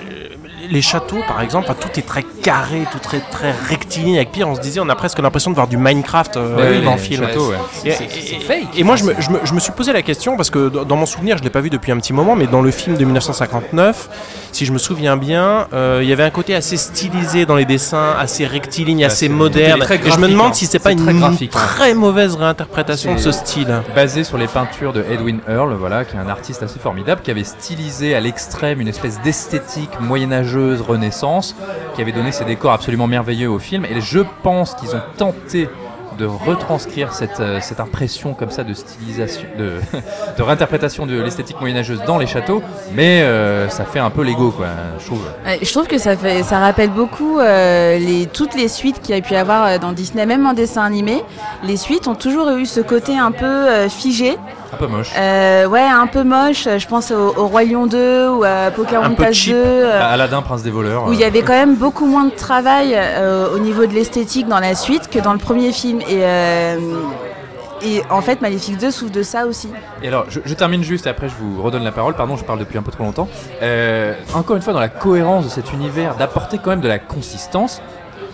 [SPEAKER 4] les châteaux par exemple, enfin, tout est très carré, tout très, très rectiligne. Avec pire, on se disait, on a presque l'impression de voir du Minecraft euh,
[SPEAKER 2] Bah oui,
[SPEAKER 4] dans
[SPEAKER 2] les
[SPEAKER 4] le film.
[SPEAKER 2] châteaux, ouais.
[SPEAKER 4] Et,
[SPEAKER 1] fake.
[SPEAKER 4] et moi je me, je, me, je me suis posé la question parce que dans dans mon souvenir, je l'ai pas vu depuis un petit moment, mais dans le film de 1959, si je me souviens bien, euh, il y avait un côté assez stylisé dans les dessins, assez rectiligne, assez
[SPEAKER 1] c'est-
[SPEAKER 4] moderne. et je me demande
[SPEAKER 1] hein.
[SPEAKER 4] si c'est pas une
[SPEAKER 1] très graphique, hein.
[SPEAKER 4] très mauvaise réinterprétation de ce style.
[SPEAKER 2] basé sur les peintures de Edwin Earl, voilà, qui est un artiste assez formidable, qui avait stylisé à l'extrême une espèce d'esthétique moyenâgeuse renaissance, qui avait donné ces décors absolument merveilleux au film. Et je pense qu'ils ont tenté de retranscrire cette, euh, cette impression comme ça de stylisation, de, de réinterprétation de l'esthétique moyenâgeuse dans les châteaux, mais euh, ça fait un peu l'ego, quoi, je trouve.
[SPEAKER 9] Je trouve que ça, fait, ça rappelle beaucoup euh, les, toutes les suites qu'il y a pu avoir dans Disney, même en dessin animé. Les suites ont toujours eu ce côté un peu figé,
[SPEAKER 2] Un peu moche.
[SPEAKER 9] euh, ouais, un peu moche. Je pense au, au Roi Lion 2 ou à Pocahontas 2.
[SPEAKER 4] cheap.
[SPEAKER 9] euh,
[SPEAKER 2] Bah, Aladdin, prince des voleurs.
[SPEAKER 9] où il y
[SPEAKER 2] euh,
[SPEAKER 9] avait quand même beaucoup moins de travail au niveau de l'esthétique dans la suite que dans le premier film. Et, et en fait, Maléfique 2 souffre de ça aussi.
[SPEAKER 2] Et alors, je, je termine juste et après je vous redonne la parole. Pardon, je parle depuis un peu trop longtemps. Euh, encore une fois, dans la cohérence de cet univers, d'apporter quand même de la consistance,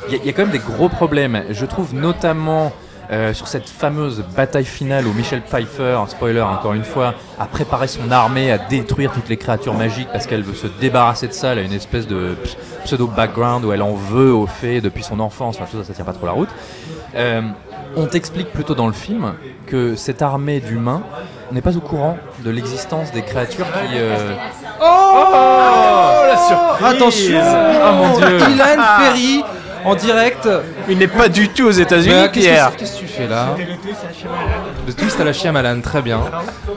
[SPEAKER 2] il y, y a quand même des gros problèmes. Je trouve notamment euh, sur cette fameuse bataille finale où Michel Pfeiffer, un spoiler encore une fois, a préparé son armée à détruire toutes les créatures magiques parce qu'elle veut se débarrasser de ça. Elle a une espèce de ps- pseudo-background où elle en veut aux fées depuis son enfance. Enfin, tout ça, ça tient pas trop la route. Euh, on t'explique plutôt dans le film que cette armée d'humains n'est pas au courant de l'existence des créatures qui. euh,
[SPEAKER 1] Oh, la surprise
[SPEAKER 4] Attention
[SPEAKER 2] Ah mon dieu
[SPEAKER 1] Ilan Ferry en direct.
[SPEAKER 4] Il n'est pas du tout aux États-Unis,
[SPEAKER 1] Bah, qu'est-ce,
[SPEAKER 4] Pierre.
[SPEAKER 1] que, qu'est-ce que tu fais là Le twist à la Shyamalan, très bien.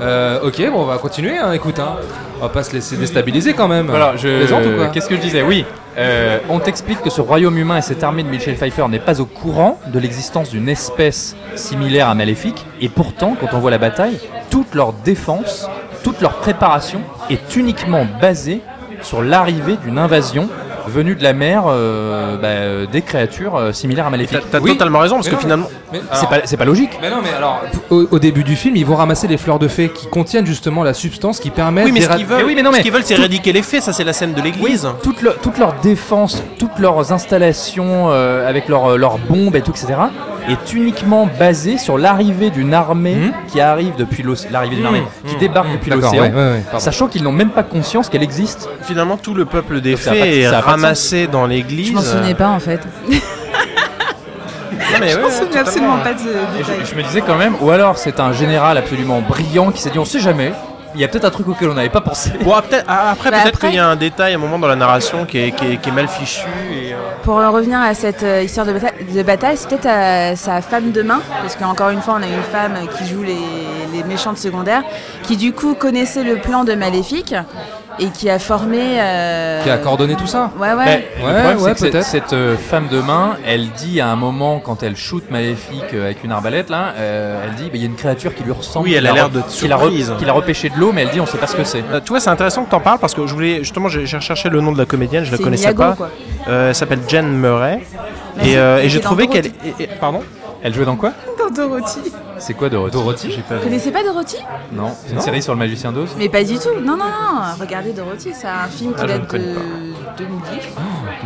[SPEAKER 1] Euh, ok, bon, on va continuer. Hein, écoute, hein. on va pas se laisser déstabiliser quand même.
[SPEAKER 2] Voilà, je. Qu'est-ce que je disais Oui, euh, on t'explique que ce royaume humain et cette armée de Michel Pfeiffer n'est pas au courant de l'existence d'une espèce similaire à Maléfique, et pourtant, quand on voit la bataille, toute leur défense, toute leur préparation est uniquement basée sur l'arrivée d'une invasion venues de la mer euh, bah, euh, des créatures euh, similaires à Maléfique.
[SPEAKER 4] T'as t'as totalement raison parce
[SPEAKER 1] Mais
[SPEAKER 4] que
[SPEAKER 1] non,
[SPEAKER 4] finalement.
[SPEAKER 2] C'est pas, pas logique.
[SPEAKER 1] Mais non, mais alors, au, au début du film, ils vont ramasser les fleurs de fée qui contiennent justement la substance qui permet
[SPEAKER 4] Oui, mais ce qu'ils veulent,
[SPEAKER 2] oui, mais
[SPEAKER 4] c'est éradiquer les faits. Ça, c'est la scène de l'église.
[SPEAKER 2] toute, leur, toute leur défense, toutes leurs installations euh, avec leurs leurs bombes et tout, etc., est uniquement basée sur l'arrivée d'une armée
[SPEAKER 1] Mhm.
[SPEAKER 2] qui arrive depuis l'oc- l'arrivée d'une
[SPEAKER 1] Mhm.
[SPEAKER 2] armée qui débarque
[SPEAKER 1] Mhm.
[SPEAKER 2] depuis l'océan,
[SPEAKER 1] ouais, ouais, ouais, pardon.
[SPEAKER 2] sachant qu'ils n'ont même pas conscience qu'elle existe.
[SPEAKER 4] Finalement, tout le peuple des faits est ramassé dans l'église.
[SPEAKER 9] Je m'en souvenais pas en fait.
[SPEAKER 4] Non, mais
[SPEAKER 9] Je
[SPEAKER 4] ouais, ouais,
[SPEAKER 9] absolument pas de
[SPEAKER 2] je me disais quand même, ou alors c'est un général absolument brillant qui s'est dit on sait jamais, il y a peut-être un truc auquel on n'avait pas pensé.
[SPEAKER 4] Bon, ah, peut-être- ah, après,
[SPEAKER 9] Bah,
[SPEAKER 4] peut-être
[SPEAKER 9] après-
[SPEAKER 4] qu'il y a un détail, un moment dans la narration qui est, qui est- qui est mal fichu. Et, euh,
[SPEAKER 9] Pour en revenir à cette euh, histoire de bataille, c'est peut-être euh, sa femme de main, parce qu'encore une fois, on a une femme qui joue les, les méchantes secondaires, qui du coup connaissait le plan de Maléfique et qui a formé. euh,
[SPEAKER 1] Qui a coordonné tout ça
[SPEAKER 9] Ouais, ouais.
[SPEAKER 2] Le
[SPEAKER 1] Ouais,
[SPEAKER 2] problème, c'est
[SPEAKER 1] ouais,
[SPEAKER 2] que cette,
[SPEAKER 1] peut-être.
[SPEAKER 2] cette, euh, femme de main, elle dit à un moment, quand elle shoot Maléfique euh, avec une arbalète, là, euh, elle dit bah, il y a une créature qui lui ressemble.
[SPEAKER 4] Oui, elle a
[SPEAKER 2] l'a
[SPEAKER 4] l'air de
[SPEAKER 2] qui l'a re-
[SPEAKER 4] surprise.
[SPEAKER 2] qui l'a repêché de l'eau, mais elle dit on sait pas ce que c'est.
[SPEAKER 4] euh, tu vois, c'est intéressant que tu en parles parce que je voulais justement, j'ai j'ai recherché le nom de la comédienne, je la connaissais
[SPEAKER 9] Iago,
[SPEAKER 4] pas.
[SPEAKER 9] quoi.
[SPEAKER 4] Euh, elle s'appelle Jen Murray.
[SPEAKER 9] Mais
[SPEAKER 4] Et, euh, j'ai trouvé qu'elle.
[SPEAKER 9] Dorothy.
[SPEAKER 4] et- et- Pardon?
[SPEAKER 2] Elle jouait dans quoi?
[SPEAKER 9] Dans Dorothy.
[SPEAKER 2] C'est quoi Dorothy
[SPEAKER 1] Dorothy
[SPEAKER 4] J'ai pas
[SPEAKER 9] Vous
[SPEAKER 4] vu.
[SPEAKER 9] connaissez pas Dorothy?
[SPEAKER 2] Non, c'est une
[SPEAKER 4] Non.
[SPEAKER 2] série sur le magicien d'Oz?
[SPEAKER 9] Mais pas du tout. Non, non, non. Regardez Dorothy, c'est un film qui
[SPEAKER 4] Ah, je ne
[SPEAKER 9] date de
[SPEAKER 4] connais pas.
[SPEAKER 9] 2010.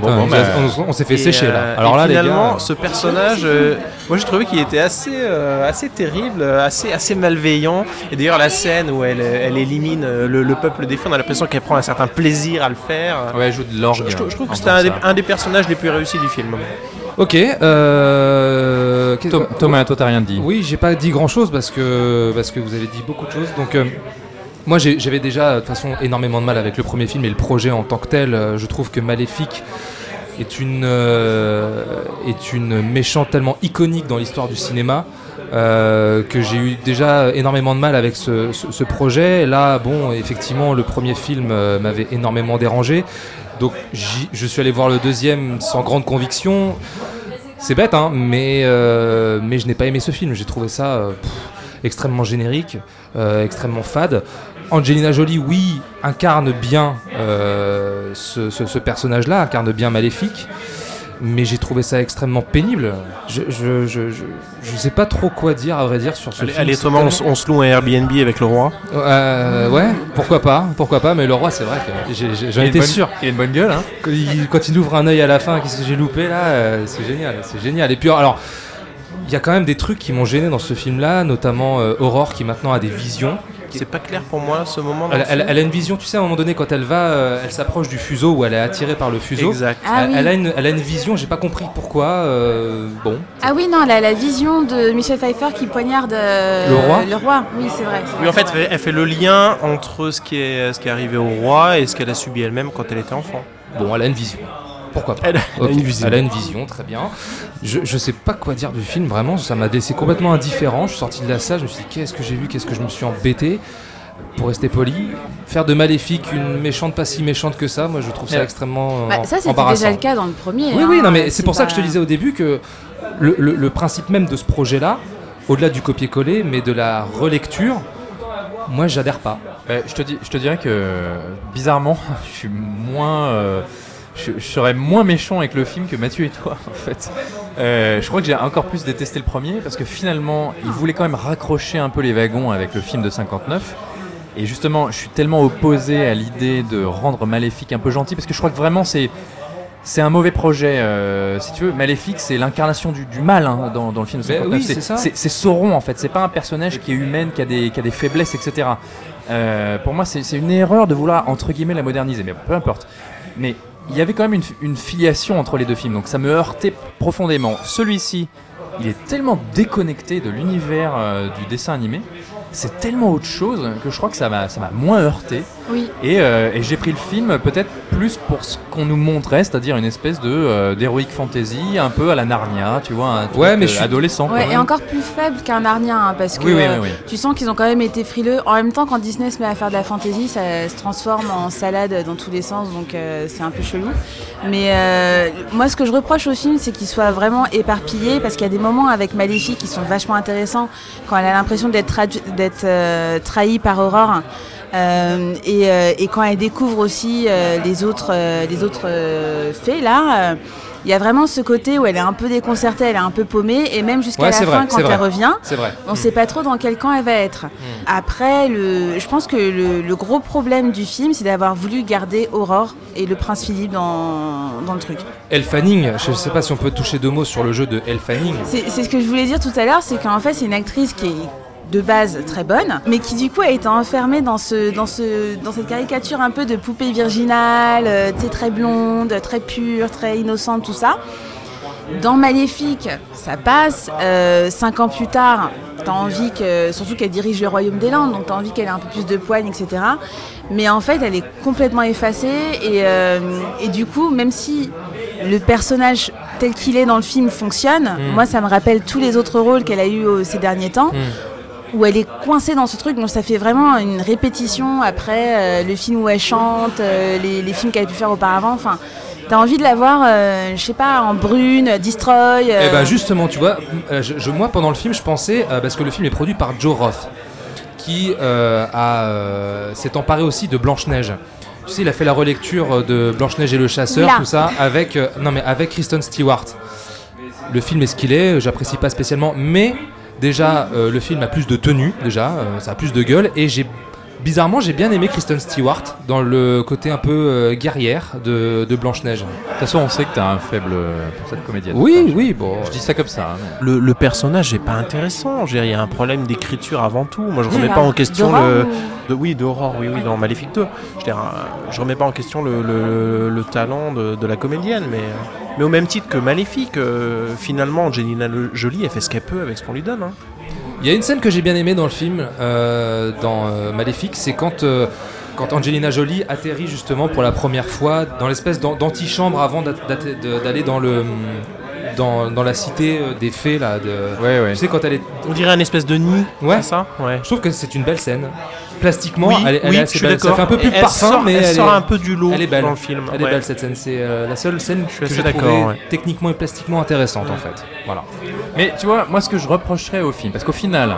[SPEAKER 1] Bon,
[SPEAKER 2] bon,
[SPEAKER 1] on,
[SPEAKER 2] bah,
[SPEAKER 1] on- on s'est fait
[SPEAKER 4] Et,
[SPEAKER 1] sécher
[SPEAKER 4] euh,
[SPEAKER 1] là. Alors
[SPEAKER 4] et
[SPEAKER 1] là, les
[SPEAKER 4] finalement,
[SPEAKER 1] gars.
[SPEAKER 4] ce personnage, euh, moi j'ai trouvé qu'il était assez, euh, assez terrible, euh, assez, assez malveillant. Et d'ailleurs, la scène où elle, elle élimine euh, le, le peuple des on a l'impression qu'elle prend un certain plaisir à le faire.
[SPEAKER 2] Ouais, elle joue de l'orgue.
[SPEAKER 4] Je, je trouve- je trouve
[SPEAKER 2] en
[SPEAKER 4] que c'était un, des- un des personnages les plus réussis du film.
[SPEAKER 1] Ok. Euh...
[SPEAKER 2] Tom- Thomas, toi t'as rien dit.
[SPEAKER 1] Oui, j'ai pas dit grand chose parce que, parce que vous avez dit beaucoup de choses. Donc, euh, moi j'avais déjà de toute façon énormément de mal avec le premier film et le projet en tant que tel. Euh, Je trouve que Maléfique est une, euh, est une méchante tellement iconique dans l'histoire du cinéma. Euh, que j'ai eu déjà énormément de mal avec ce, projet. Là, bon, effectivement, le premier film euh, m'avait énormément dérangé. Donc, je suis allé voir le deuxième sans grande conviction. C'est bête, hein, mais, euh, mais je n'ai pas aimé ce film. J'ai trouvé ça extrêmement générique, extrêmement fade. Angelina Jolie, oui, incarne bien ce- ce personnage-là, incarne bien Maléfique, mais j'ai trouvé ça extrêmement pénible. Je je, je, je, je sais pas trop quoi dire, à vrai dire, sur ce
[SPEAKER 4] Allez,
[SPEAKER 1] film.
[SPEAKER 4] allez, Thomas, on, on se loue un Airbnb avec le roi.
[SPEAKER 1] Euh, ouais, pourquoi pas, pourquoi pas, mais le roi, c'est vrai que j'en étais
[SPEAKER 2] bonne-
[SPEAKER 1] sûr.
[SPEAKER 2] Il a une bonne gueule, hein.
[SPEAKER 1] Quand il, quand il ouvre un œil à la fin, qu'est-ce que j'ai loupé là? C'est génial, c'est génial. Et puis alors, il y a quand même des trucs qui m'ont gêné dans ce film-là, notamment euh, Aurore qui maintenant a des visions.
[SPEAKER 4] C'est pas clair pour moi ce moment.
[SPEAKER 1] Elle,
[SPEAKER 4] le
[SPEAKER 1] elle- a une vision, tu sais, à un moment donné, quand elle va, euh, elle s'approche du fuseau où elle est attirée par le fuseau.
[SPEAKER 4] Exact.
[SPEAKER 9] Ah
[SPEAKER 1] elle,
[SPEAKER 9] oui.
[SPEAKER 1] elle a une, elle a une vision, j'ai pas compris pourquoi. euh, bon,
[SPEAKER 9] Ah oui, non, elle a la vision de Michel Pfeiffer qui poignarde euh,
[SPEAKER 1] Le roi
[SPEAKER 9] Le roi, oui, c'est vrai.
[SPEAKER 4] Oui, en fait,
[SPEAKER 9] vrai.
[SPEAKER 4] elle fait le lien entre ce qui est, ce qui est arrivé au roi et ce qu'elle a subi elle-même quand elle était enfant.
[SPEAKER 1] bon, elle a une vision. Pourquoi pas
[SPEAKER 4] Elle a, elle a
[SPEAKER 1] Ok,
[SPEAKER 4] une vision.
[SPEAKER 1] Elle a une vision, très bien. Je, je sais pas quoi dire du film, vraiment, ça m'a laissé complètement indifférent. Je suis sorti de la salle, je me suis dit qu'est-ce que j'ai vu, qu'est-ce que je me suis embêté. Pour rester poli, faire de Maléfique une méchante pas si méchante que ça, moi je trouve ça
[SPEAKER 2] Ouais.
[SPEAKER 1] extrêmement
[SPEAKER 9] Bah,
[SPEAKER 1] euh,
[SPEAKER 9] ça, c'était
[SPEAKER 1] embarrassant.
[SPEAKER 9] déjà le cas dans le premier.
[SPEAKER 1] Oui,
[SPEAKER 9] hein,
[SPEAKER 1] oui, non, mais c'est pour ça que je te disais au début que le, le- le principe même de ce projet-là, au-delà du copier-coller, mais de la relecture, moi j'adhère pas.
[SPEAKER 2] Euh, je, te dis, je te dirais que bizarrement, je suis moins. euh, je, je serais moins méchant avec le film que Mathieu et toi, en fait. Euh, je crois que j'ai encore plus détesté le premier parce que finalement, il voulait quand même raccrocher un peu les wagons avec le film de 59. Et justement, je suis tellement opposé à l'idée de rendre Maléfique un peu gentil parce que je crois que vraiment c'est. C'est un mauvais projet, euh, si tu veux. Maléfique, c'est l'incarnation du, du mal hein, dans, dans le film de
[SPEAKER 1] Mais
[SPEAKER 2] 59.
[SPEAKER 1] oui, c'est
[SPEAKER 2] Sauron, en fait. C'est pas un personnage qui est humain, qui a des, qui a des faiblesses, etc. Euh, pour moi, c'est c'est une erreur de vouloir, entre guillemets, la moderniser. Mais peu importe. Mais il y avait quand même une, filiation entre les deux films. Donc ça me heurtait profondément. Celui-ci, il est tellement déconnecté de l'univers euh, du dessin animé. C'est tellement autre chose que je crois que ça m'a ça m'a moins heurté.
[SPEAKER 9] Oui.
[SPEAKER 2] Et, euh, et j'ai pris le film peut-être plus pour ce qu'on nous montrait, c'est-à-dire une espèce de euh, d'heroic fantasy, un peu à la Narnia, tu vois, un truc
[SPEAKER 1] Ouais, mais
[SPEAKER 2] euh,
[SPEAKER 1] je suis-
[SPEAKER 2] adolescent.
[SPEAKER 9] Ouais, et encore plus faible qu'un Narnia, hein, parce que
[SPEAKER 2] Oui, oui, oui, oui.
[SPEAKER 9] tu sens qu'ils ont quand même été frileux. En même temps, quand Disney se met à faire de la fantasy, ça se transforme en salade dans tous les sens, donc euh, c'est un peu chelou. Mais euh, moi, ce que je reproche au film, c'est qu'il soit vraiment éparpillé, parce qu'il y a des moments avec Maléfique qui sont vachement intéressants, quand elle a l'impression d'être tradu- d'être, euh, trahie par Aurore. Euh, et, euh, et quand elle découvre aussi les autres, les autres faits, là, il y a vraiment ce côté où elle est un peu déconcertée, elle est un peu paumée, et même jusqu'à
[SPEAKER 1] Ouais,
[SPEAKER 9] la fin,
[SPEAKER 1] vrai,
[SPEAKER 9] quand
[SPEAKER 1] vrai.
[SPEAKER 9] elle revient,
[SPEAKER 1] vrai.
[SPEAKER 9] on ne sait pas trop dans quel camp elle va être. Après, le, je pense que le, le gros problème du film, c'est d'avoir voulu garder Aurore et le prince Philippe dans, dans le truc.
[SPEAKER 1] Elle Fanning, je sais pas si on peut toucher deux mots sur le jeu de Elle Fanning.
[SPEAKER 9] C'est c'est ce que je voulais dire tout à l'heure, c'est qu'en fait, c'est une actrice qui est de base très bonne, mais qui du coup a été enfermée dans, ce, dans, ce, dans cette caricature un peu de poupée virginale, euh, très blonde, très pure, très innocente, tout ça. Dans Maléfique, ça passe. Euh, cinq ans plus tard, t'as envie que, surtout qu'elle dirige le royaume des Landes, donc t'as envie qu'elle ait un peu plus de poigne, etc. Mais en fait, elle est complètement effacée et, euh, et du coup, même si le personnage tel qu'il est dans le film fonctionne,
[SPEAKER 1] Mm.
[SPEAKER 9] moi, ça me rappelle tous les autres rôles qu'elle a eu ces derniers temps où elle est coincée dans ce truc. Donc ça fait vraiment une répétition après euh, le film où elle chante, euh, les, les films qu'elle a pu faire auparavant. Enfin, t'as envie de la voir, euh, je sais pas, en brune, destroy. euh,
[SPEAKER 1] Eh ben justement, tu vois, je, je- moi pendant le film, je pensais, parce que le film est produit par Joe Roth, qui a, s'est emparé aussi de Blanche-Neige. Tu sais, il a fait la relecture de Blanche-Neige et le chasseur,
[SPEAKER 9] Là.
[SPEAKER 1] tout ça, avec, non mais avec Kristen Stewart. Le film est ce qu'il est, j'apprécie pas spécialement, mais déjà, euh, le film a plus de tenue, déjà, euh, ça a plus de gueule, et j'ai Bizarrement, j'ai bien aimé Kristen Stewart dans le côté un peu euh, guerrière de, de Blanche-Neige.
[SPEAKER 2] De toute façon, on sait que t'as un faible pour cette comédienne.
[SPEAKER 1] Oui, oui, bon.
[SPEAKER 2] Je dis ça comme ça. hein, mais-
[SPEAKER 4] Le, le personnage n'est pas intéressant. Je veux dire, Il y a un problème d'écriture avant tout. Moi, je remets pas en question le.
[SPEAKER 9] ou-
[SPEAKER 4] De, oui, d'Aurore, oui, oui, dans Maléfique 2. Je, veux dire, euh, je remets pas en question le, le- le talent de, de la comédienne, mais, euh, mais au même titre que Maléfique, euh, finalement, Angelina Le- Jolie, elle fait ce qu'elle peut avec ce qu'on lui donne. hein.
[SPEAKER 1] Il y a une scène que j'ai bien aimée dans le film, euh, dans euh, Maléfique, c'est quand, euh, quand Angelina Jolie atterrit justement pour la première fois dans l'espèce d'an- d'antichambre avant d'aller dans le dans, dans la cité euh, des fées là. De,
[SPEAKER 2] Ouais, ouais.
[SPEAKER 1] Tu sais quand elle est.
[SPEAKER 4] On dirait un espèce de nid,
[SPEAKER 1] Ouais.
[SPEAKER 4] ça Ouais.
[SPEAKER 1] Je trouve que c'est une belle scène. Plastiquement,
[SPEAKER 4] Oui,
[SPEAKER 1] elle, est- elle
[SPEAKER 4] oui,
[SPEAKER 1] est
[SPEAKER 4] je
[SPEAKER 1] assez
[SPEAKER 4] suis
[SPEAKER 1] belle. Ça
[SPEAKER 4] d'accord.
[SPEAKER 1] fait un peu plus
[SPEAKER 4] Elle
[SPEAKER 1] parfum,
[SPEAKER 4] sort-
[SPEAKER 1] mais
[SPEAKER 4] elle
[SPEAKER 1] elle,
[SPEAKER 4] sort
[SPEAKER 1] est,
[SPEAKER 4] un peu du lot
[SPEAKER 1] elle est belle
[SPEAKER 4] dans le film.
[SPEAKER 1] Elle est belle cette scène. C'est euh, la seule scène
[SPEAKER 4] suis
[SPEAKER 1] que
[SPEAKER 4] d'accord,
[SPEAKER 1] trouvée
[SPEAKER 4] ouais.
[SPEAKER 1] techniquement et plastiquement intéressante en fait. Voilà.
[SPEAKER 2] Mais tu vois, moi ce que je reprocherais au film, parce qu'au final,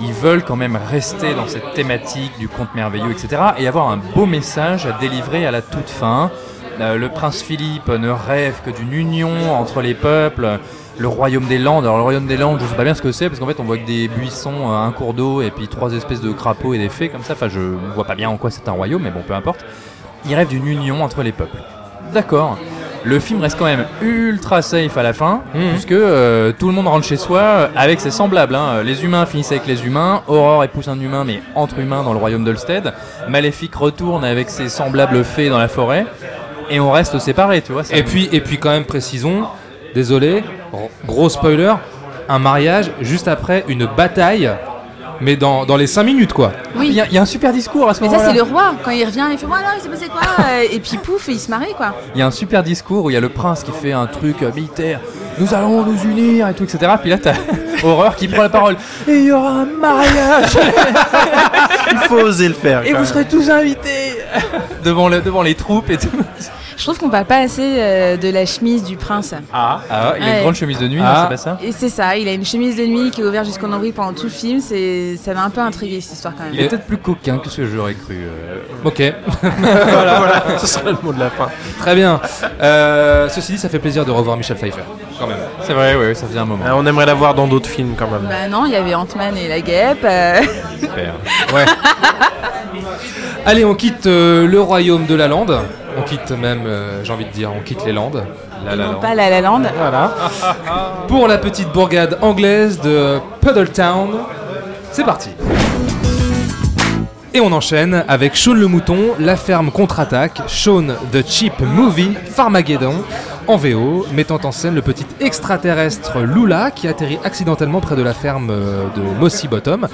[SPEAKER 2] ils veulent quand même rester dans cette thématique du conte merveilleux, etc. et avoir un beau message à délivrer à la toute fin. Euh, le prince Philippe ne rêve que d'une union entre les peuples. Le royaume des Landes, alors le royaume des Landes, je sais pas bien ce que c'est, parce qu'en fait on voit que des buissons, euh, un cours d'eau et puis trois espèces de crapauds et des fées comme ça. Enfin, je vois pas bien en quoi c'est un royaume, mais bon, peu importe. Il rêve d'une union entre les peuples. D'accord. Le film reste quand même ultra safe à la fin,
[SPEAKER 1] Mhm.
[SPEAKER 2] puisque euh, tout le monde rentre chez soi avec ses semblables. hein. Les humains finissent avec les humains, Aurore épouse un humain, mais entre humains dans le royaume d'Olsted. Maléfique retourne avec ses semblables fées dans la forêt, et on reste séparés, tu vois. ça-
[SPEAKER 1] Et puis, et puis quand même précisons, désolé, gros- spoiler, un mariage juste après une bataille, mais dans, dans les 5 minutes quoi.
[SPEAKER 2] il y, a- il y a un super discours à ce
[SPEAKER 9] Mais ça,
[SPEAKER 2] moment-là.
[SPEAKER 9] c'est le roi. Quand il revient, il fait Voilà, il s'est passé quoi? Et puis pouf, il se marie, quoi.
[SPEAKER 2] Il y a un super discours où il y a le prince qui fait un truc euh, militaire. Nous allons nous unir et tout, etc. Puis là, t'as Horreur qui prend la parole. Et il y aura un mariage
[SPEAKER 4] Il faut oser le faire.
[SPEAKER 2] Et vous
[SPEAKER 4] même.
[SPEAKER 2] serez tous invités devant, le, devant les troupes et tout.
[SPEAKER 9] Je trouve qu'on parle pas assez euh, de la chemise du prince.
[SPEAKER 2] Ah, ah il a une
[SPEAKER 9] Ouais.
[SPEAKER 2] grande chemise de nuit,
[SPEAKER 1] Ah.
[SPEAKER 2] non, c'est pas ça
[SPEAKER 9] Et c'est ça, il a une chemise de nuit qui est ouverte jusqu'au nombril pendant tout le film. C'est, ça m'a un peu intrigué cette histoire quand même.
[SPEAKER 2] Il est peut-être plus coquin que ce que j'aurais cru. euh.
[SPEAKER 1] Ok,
[SPEAKER 4] voilà, voilà, ce sera le mot de la fin.
[SPEAKER 1] très bien. Euh, ceci dit, ça fait plaisir de revoir Michel Pfeiffer, quand même.
[SPEAKER 2] C'est vrai, ouais, ça faisait un moment.
[SPEAKER 4] Euh, on aimerait la voir dans d'autres films quand même.
[SPEAKER 9] Bah non, il y avait Ant-Man et la guêpe. euh,
[SPEAKER 2] Super.
[SPEAKER 1] Ouais. Allez, on quitte euh, le royaume de la lande. On quitte même, euh, j'ai envie de dire, on quitte les landes. La La
[SPEAKER 9] non
[SPEAKER 1] Land.
[SPEAKER 9] pas la La Land.
[SPEAKER 1] Voilà. Pour la petite bourgade anglaise de Puddletown. C'est parti. Et on enchaîne avec Shaun le mouton, La ferme contre-attaque, Shaun the Cheap Movie, Farmageddon, en VO, mettant en scène le petit extraterrestre Lula qui atterrit accidentellement près de la ferme euh, de Mossy Bottom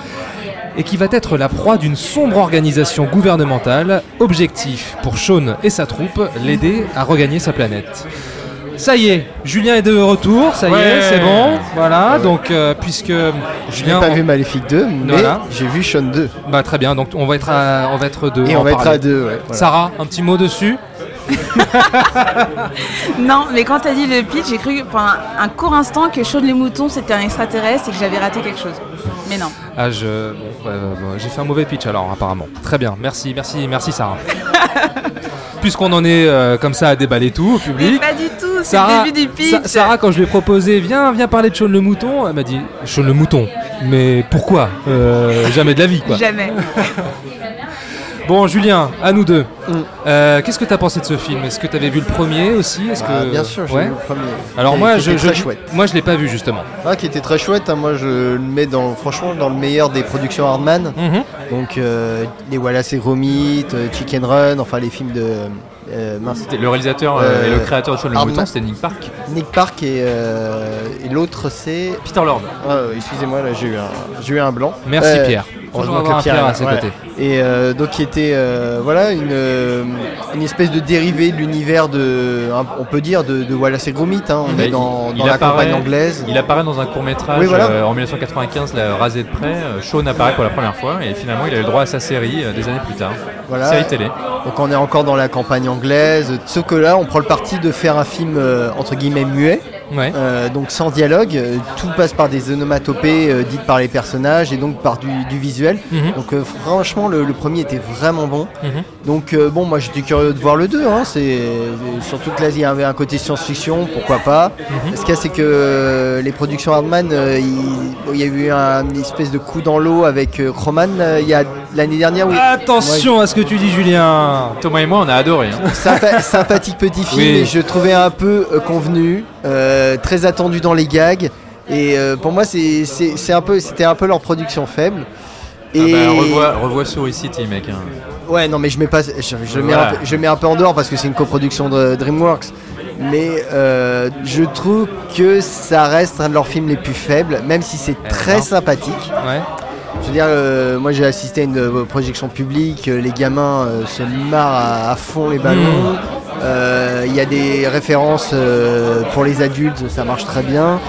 [SPEAKER 1] et qui va être la proie d'une sombre organisation gouvernementale. Objectif pour Shaun et sa troupe, l'aider à regagner sa planète. Ça y est, Julien est de retour, ça y est, c'est bon. Voilà, donc euh, puisque
[SPEAKER 10] Je n'ai
[SPEAKER 1] Julien.
[SPEAKER 10] pas
[SPEAKER 1] on-
[SPEAKER 10] vu Maléfique 2, mais
[SPEAKER 1] Voilà.
[SPEAKER 10] j'ai vu Sean 2.
[SPEAKER 1] Bah très bien, donc on va être à, on va être deux.
[SPEAKER 10] Et on va être à deux, ouais. voilà.
[SPEAKER 1] Sarah, un petit mot dessus
[SPEAKER 9] Non, mais quand t'as dit le pitch, j'ai cru pendant un court instant que Shaun le mouton c'était un extraterrestre et que j'avais raté quelque chose. Mais non.
[SPEAKER 1] Ah, je... j'ai fait un mauvais pitch alors, apparemment. Très bien, merci, merci, merci Sarah. Puisqu'on en est euh, comme ça à déballer tout au public.
[SPEAKER 9] Pas du tout, c'est
[SPEAKER 1] Sarah,
[SPEAKER 9] le début du pitch.
[SPEAKER 1] Sa- Sarah, quand je lui ai proposé, viens, viens parler de Sean le mouton, elle m'a dit Sean le mouton. Mais pourquoi? Euh, Jamais de la vie, quoi.
[SPEAKER 9] Jamais.
[SPEAKER 1] Bon, Julien, à nous deux. Euh, Qu'est-ce que tu as pensé de ce film? Est-ce que tu avais vu le premier aussi? Est-ce
[SPEAKER 10] Ah,
[SPEAKER 1] que...
[SPEAKER 10] bien sûr, j'ai
[SPEAKER 1] Ouais.
[SPEAKER 10] vu le premier.
[SPEAKER 1] Alors
[SPEAKER 10] Qui-
[SPEAKER 1] moi, je,
[SPEAKER 10] était
[SPEAKER 1] je,
[SPEAKER 10] très chouette.
[SPEAKER 1] moi, je l'ai pas vu justement.
[SPEAKER 10] Ah, qui était très chouette, hein, moi je le mets dans, franchement dans le meilleur des productions Hardman.
[SPEAKER 1] Mhm.
[SPEAKER 10] Donc euh, les Wallace et Gromit, euh, Chicken Run, enfin les films de. euh,
[SPEAKER 2] Le réalisateur euh, et le créateur de Sean le
[SPEAKER 10] Hardman.
[SPEAKER 2] Mouton, c'était Nick Park.
[SPEAKER 10] Nick Park et, euh, et l'autre c'est.
[SPEAKER 2] Peter Lord.
[SPEAKER 10] Ah, euh, Excusez-moi, là j'ai eu, un- j'ai eu un blanc.
[SPEAKER 1] Merci,
[SPEAKER 10] Euh,
[SPEAKER 1] Pierre.
[SPEAKER 10] Heureusement
[SPEAKER 1] avoir
[SPEAKER 10] que
[SPEAKER 1] Pierre
[SPEAKER 10] est
[SPEAKER 1] à ses
[SPEAKER 10] ouais.
[SPEAKER 1] côtés.
[SPEAKER 10] Et euh, donc qui était euh, voilà une, euh, une espèce de dérivé de l'univers de, on peut dire de, de Wallace et Gromit. hein. On
[SPEAKER 2] Bah,
[SPEAKER 10] est
[SPEAKER 2] il-
[SPEAKER 10] dans,
[SPEAKER 2] il
[SPEAKER 10] la
[SPEAKER 2] apparaît-
[SPEAKER 10] campagne anglaise.
[SPEAKER 2] Il apparaît dans un court métrage
[SPEAKER 10] Oui, voilà.
[SPEAKER 2] en 1995, la rasé de près. Sean apparaît pour la première fois et finalement il a eu le droit à sa série euh, des années plus tard.
[SPEAKER 10] Voilà.
[SPEAKER 2] Série télé.
[SPEAKER 10] Donc on est encore dans la campagne anglaise, sauf que là on prend le parti de faire un film euh, entre guillemets muet,
[SPEAKER 1] Ouais.
[SPEAKER 10] Euh, donc sans dialogue, Euh, tout passe par des onomatopées euh, dites par les personnages et donc par du, du visuel.
[SPEAKER 1] Mhm.
[SPEAKER 10] Donc euh, franchement le, le premier était vraiment bon.
[SPEAKER 1] Mhm.
[SPEAKER 10] Donc euh, bon moi j'étais curieux de voir le 2, hein, c'est surtout que là il y avait un côté science-fiction, pourquoi pas.
[SPEAKER 1] Mhm.
[SPEAKER 10] Ce qu'il y a c'est que les productions Hardman, euh, il, bon, il y a eu un une espèce de coup dans l'eau avec euh, Croman euh, il y a l'année dernière. où-
[SPEAKER 1] Attention à ce que tu dis, Julien.
[SPEAKER 2] Thomas et moi on a adoré. hein.
[SPEAKER 10] Sympa- sympathique petit film
[SPEAKER 1] Oui.
[SPEAKER 10] et je trouvais un peu euh, convenu, très attendu dans les gags. Et euh, pour moi, c'est un peu, c'était un peu leur production faible. Et
[SPEAKER 2] Ah bah, revois, revois Souris City, mec. hein.
[SPEAKER 10] ouais, non, mais je mets pas, je, mets un peu, je mets un peu en dehors parce que c'est une coproduction de DreamWorks. Mais euh, je trouve que ça reste un de leurs films les plus faibles, même si c'est très
[SPEAKER 1] non.
[SPEAKER 10] sympathique.
[SPEAKER 1] Ouais.
[SPEAKER 10] Je veux dire, euh, moi j'ai assisté à une euh, projection publique, euh, les gamins euh, se marrent à, à fond les ballons. Euh, Il y a des références euh, pour les adultes, ça marche très bien.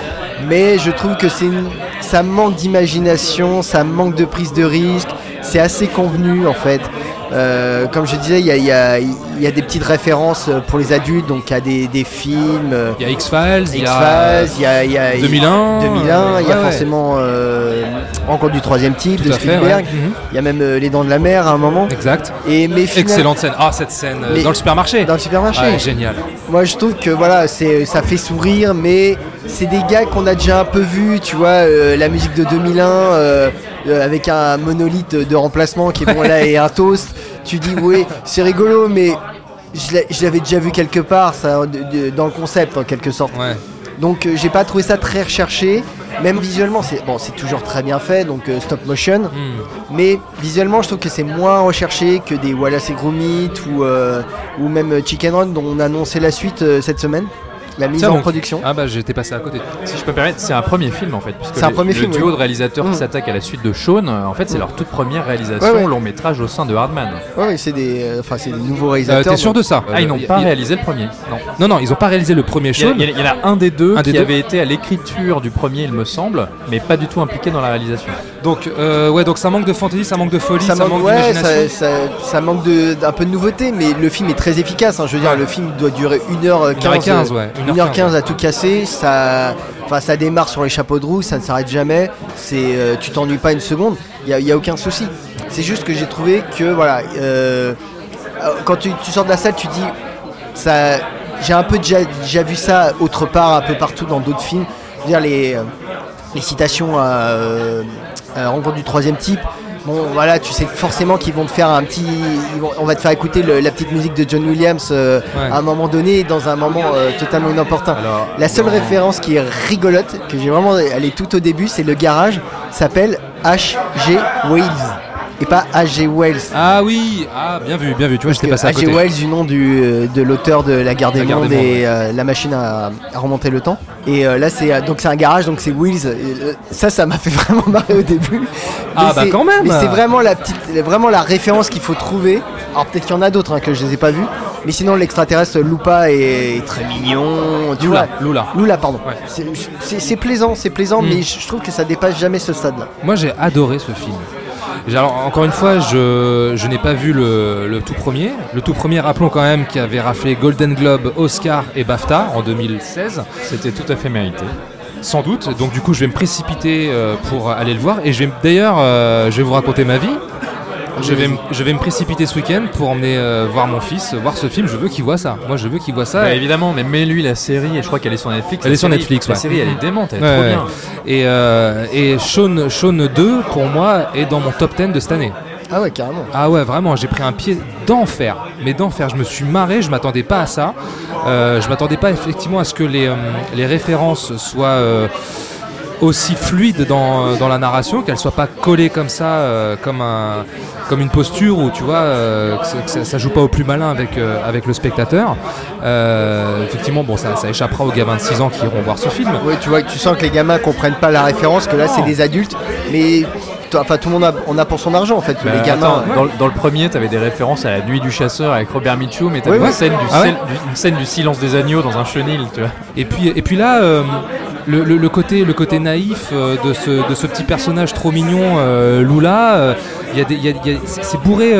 [SPEAKER 10] Mais je trouve que c'est une- ça manque d'imagination, ça manque de prise de risque, c'est assez convenu en fait. Euh, comme je disais, il y a, il y a- il y a des petites références pour les adultes, donc il y a des, des films. euh,
[SPEAKER 1] Il y a X-Files, il y a
[SPEAKER 10] X-Files, il y a, il y a-
[SPEAKER 1] 2001,
[SPEAKER 10] 2001, il y a
[SPEAKER 1] ouais,
[SPEAKER 10] forcément euh, Rencontre du troisième type
[SPEAKER 1] Tout
[SPEAKER 10] de Spielberg.
[SPEAKER 1] ouais. Mhm.
[SPEAKER 10] Il y a même euh, Les Dents de la Mer à un moment.
[SPEAKER 1] Exact.
[SPEAKER 10] Et mais
[SPEAKER 1] Excellente scène. Ah, cette scène
[SPEAKER 10] Mais-
[SPEAKER 1] dans le supermarché.
[SPEAKER 10] Dans le supermarché.
[SPEAKER 1] Génial.
[SPEAKER 10] Moi je trouve que voilà, c'est ça fait sourire, mais c'est des gars qu'on a déjà un peu vus, tu vois, la musique de 2001 euh, euh, avec un monolithe de remplacement qui est bon là et un toast. Tu dis oui, c'est rigolo, mais je l'avais déjà vu quelque part, ça, dans le concept en quelque sorte.
[SPEAKER 1] Ouais.
[SPEAKER 10] Donc euh, j'ai pas trouvé ça très recherché, même visuellement c'est bon, c'est toujours très bien fait, donc euh, stop motion.
[SPEAKER 1] Hmm.
[SPEAKER 10] Mais visuellement, je trouve que c'est moins recherché que des Wallace et Gromit ou, euh, ou même Chicken Run dont on a annoncé la suite euh, cette semaine, la mise
[SPEAKER 1] Tiens,
[SPEAKER 10] en
[SPEAKER 1] donc-
[SPEAKER 10] production.
[SPEAKER 1] Ah bah j'étais passé à côté.
[SPEAKER 2] Si je peux me permettre, c'est un premier film en fait.
[SPEAKER 10] C'est un
[SPEAKER 2] le-
[SPEAKER 10] premier
[SPEAKER 2] le
[SPEAKER 10] film,
[SPEAKER 2] duo
[SPEAKER 10] oui.
[SPEAKER 2] de réalisateurs qui
[SPEAKER 10] Mm.
[SPEAKER 2] s'attaquent à la suite de Sean, euh, en fait, c'est leur toute première réalisation
[SPEAKER 10] Ouais, ouais.
[SPEAKER 2] long métrage au sein de Hardman.
[SPEAKER 10] Ouais, c'est des, euh, enfin, c'est des nouveaux
[SPEAKER 1] Euh,
[SPEAKER 10] réalisateurs.
[SPEAKER 1] T'es sûr
[SPEAKER 10] donc-
[SPEAKER 1] de ça
[SPEAKER 2] Ah, ils n'ont
[SPEAKER 1] Euh,
[SPEAKER 2] pas réalisé le premier. Non.
[SPEAKER 1] Non, non, ils ont pas réalisé le premier Sean.
[SPEAKER 2] il y en a un des deux
[SPEAKER 1] Un des
[SPEAKER 2] qui
[SPEAKER 1] deux
[SPEAKER 2] avait été à l'écriture du premier, il me semble, mais pas du tout impliqué dans la réalisation.
[SPEAKER 1] Donc, euh, ouais, donc ça manque de fantaisie, ça manque de folie, ça,
[SPEAKER 10] ça manque, ouais,
[SPEAKER 1] d'imagination.
[SPEAKER 10] ça, ça- ça manque de- d'un peu de nouveauté, mais le film est très efficace. hein. Je veux dire, le film doit durer 1h15,
[SPEAKER 1] 1h15, ouais,
[SPEAKER 10] 1h15 à tout casser. Ça, enfin, ça démarre sur les chapeaux de roue, ça ne s'arrête jamais. C'est, euh, tu t'ennuies pas une seconde, il n'y a, aucun souci. C'est juste que j'ai trouvé que, voilà, euh, euh, quand tu, tu sors de la salle, tu dis, ça, j'ai un peu déjà, déjà vu ça autre part, un peu partout dans d'autres films. Je veux dire, les, les citations à, à la rencontre du troisième type. Bon, voilà, tu sais forcément qu'ils vont te faire un petit. vont- on va te faire écouter le- la petite musique de John Williams euh,
[SPEAKER 1] Ouais.
[SPEAKER 10] à un moment donné, dans un moment euh, totalement inopportun.
[SPEAKER 2] Alors,
[SPEAKER 10] La seule référence qui est rigolote, que j'ai vraiment. Elle est tout au début, c'est le garage, s'appelle H.G. Wells. Et pas H.G. Wells.
[SPEAKER 1] Ah oui, ah bien vu, bien vu. Tu vois, j'étais passé à côté.
[SPEAKER 10] Wells, du nom du, euh, de l'auteur de La Guerre des
[SPEAKER 1] La
[SPEAKER 10] Mondes
[SPEAKER 1] des
[SPEAKER 10] et euh, la machine à, à remonter le temps. Et euh, là, c'est donc c'est un garage, donc c'est Wills. Et, ça, ça m'a fait vraiment marrer au début.
[SPEAKER 1] Ah,
[SPEAKER 10] Mais
[SPEAKER 1] bah,
[SPEAKER 10] c'est-
[SPEAKER 1] quand même.
[SPEAKER 10] Mais c'est vraiment la petite, vraiment la référence qu'il faut trouver. Alors peut-être qu'il y en a d'autres hein, que je les ai pas vus. Mais sinon, l'extraterrestre Lupa est très mignon. Tu
[SPEAKER 1] Lula,
[SPEAKER 10] vois.
[SPEAKER 1] Lula.
[SPEAKER 10] Lula, pardon.
[SPEAKER 1] Ouais.
[SPEAKER 10] C'est- plaisant, c'est plaisant,
[SPEAKER 1] Mm.
[SPEAKER 10] mais je je trouve que ça dépasse jamais ce stade-là.
[SPEAKER 1] Moi, j'ai adoré ce film. Alors, encore une fois, je, je n'ai pas vu le, le tout premier. Le tout premier, rappelons quand même, qui avait raflé Golden Globe, Oscar et BAFTA en 2016.
[SPEAKER 2] C'était tout à fait mérité.
[SPEAKER 1] sans doute. Donc du coup, je vais me précipiter euh, pour aller le voir. Et je vais d'ailleurs, euh, je vais vous raconter ma vie. Je vais, me- je vais me précipiter ce week-end pour emmener euh, voir mon fils, voir ce film. Je veux qu'il voit ça. Moi, je veux qu'il voit ça.
[SPEAKER 2] Bah, évidemment, mais mets-lui la série, et je crois qu'elle est sur Netflix.
[SPEAKER 1] Elle est sur
[SPEAKER 2] série-
[SPEAKER 1] Netflix,
[SPEAKER 2] La
[SPEAKER 1] ouais.
[SPEAKER 2] série, elle est démente, elle est
[SPEAKER 1] Ouais,
[SPEAKER 2] trop
[SPEAKER 1] ouais.
[SPEAKER 2] bien.
[SPEAKER 1] Et, euh, et Shaun, Shaun 2, pour moi, est dans mon top 10 de cette année.
[SPEAKER 10] Ah ouais, carrément.
[SPEAKER 1] Ah ouais, vraiment, j'ai pris un pied d'enfer. Mais d'enfer, je me suis marré, je m'attendais pas à ça. Euh, je m'attendais pas effectivement à ce que les, euh, les références soient euh, aussi fluides dans, dans la narration, qu'elles soient pas collées comme ça, euh, comme, un, comme une posture où tu vois euh, que, ça, ça joue pas au plus malin avec, euh, avec le spectateur. Euh, effectivement, bon, ça, ça échappera aux gamins de 6 ans qui iront voir ce film.
[SPEAKER 10] Ouais, tu vois, tu sens que les gamins comprennent pas la référence, que là c'est des adultes, mais enfin tout le monde a, on a pour son argent en fait.
[SPEAKER 2] Bah,
[SPEAKER 10] les gamins.
[SPEAKER 2] attends, dans, le- dans le premier, t'avais des références à la nuit du chasseur avec Robert Mitchum, et t'avais
[SPEAKER 10] Ouais,
[SPEAKER 2] une,
[SPEAKER 10] ouais.
[SPEAKER 2] scène du
[SPEAKER 1] Ah ouais
[SPEAKER 2] du- une scène du silence des agneaux dans un chenil, tu vois.
[SPEAKER 1] Et puis, et puis là, euh, le, le- côté, le côté naïf euh, de, ce, de ce petit personnage trop mignon, euh, Lula, euh, y a des- y c'est bourré.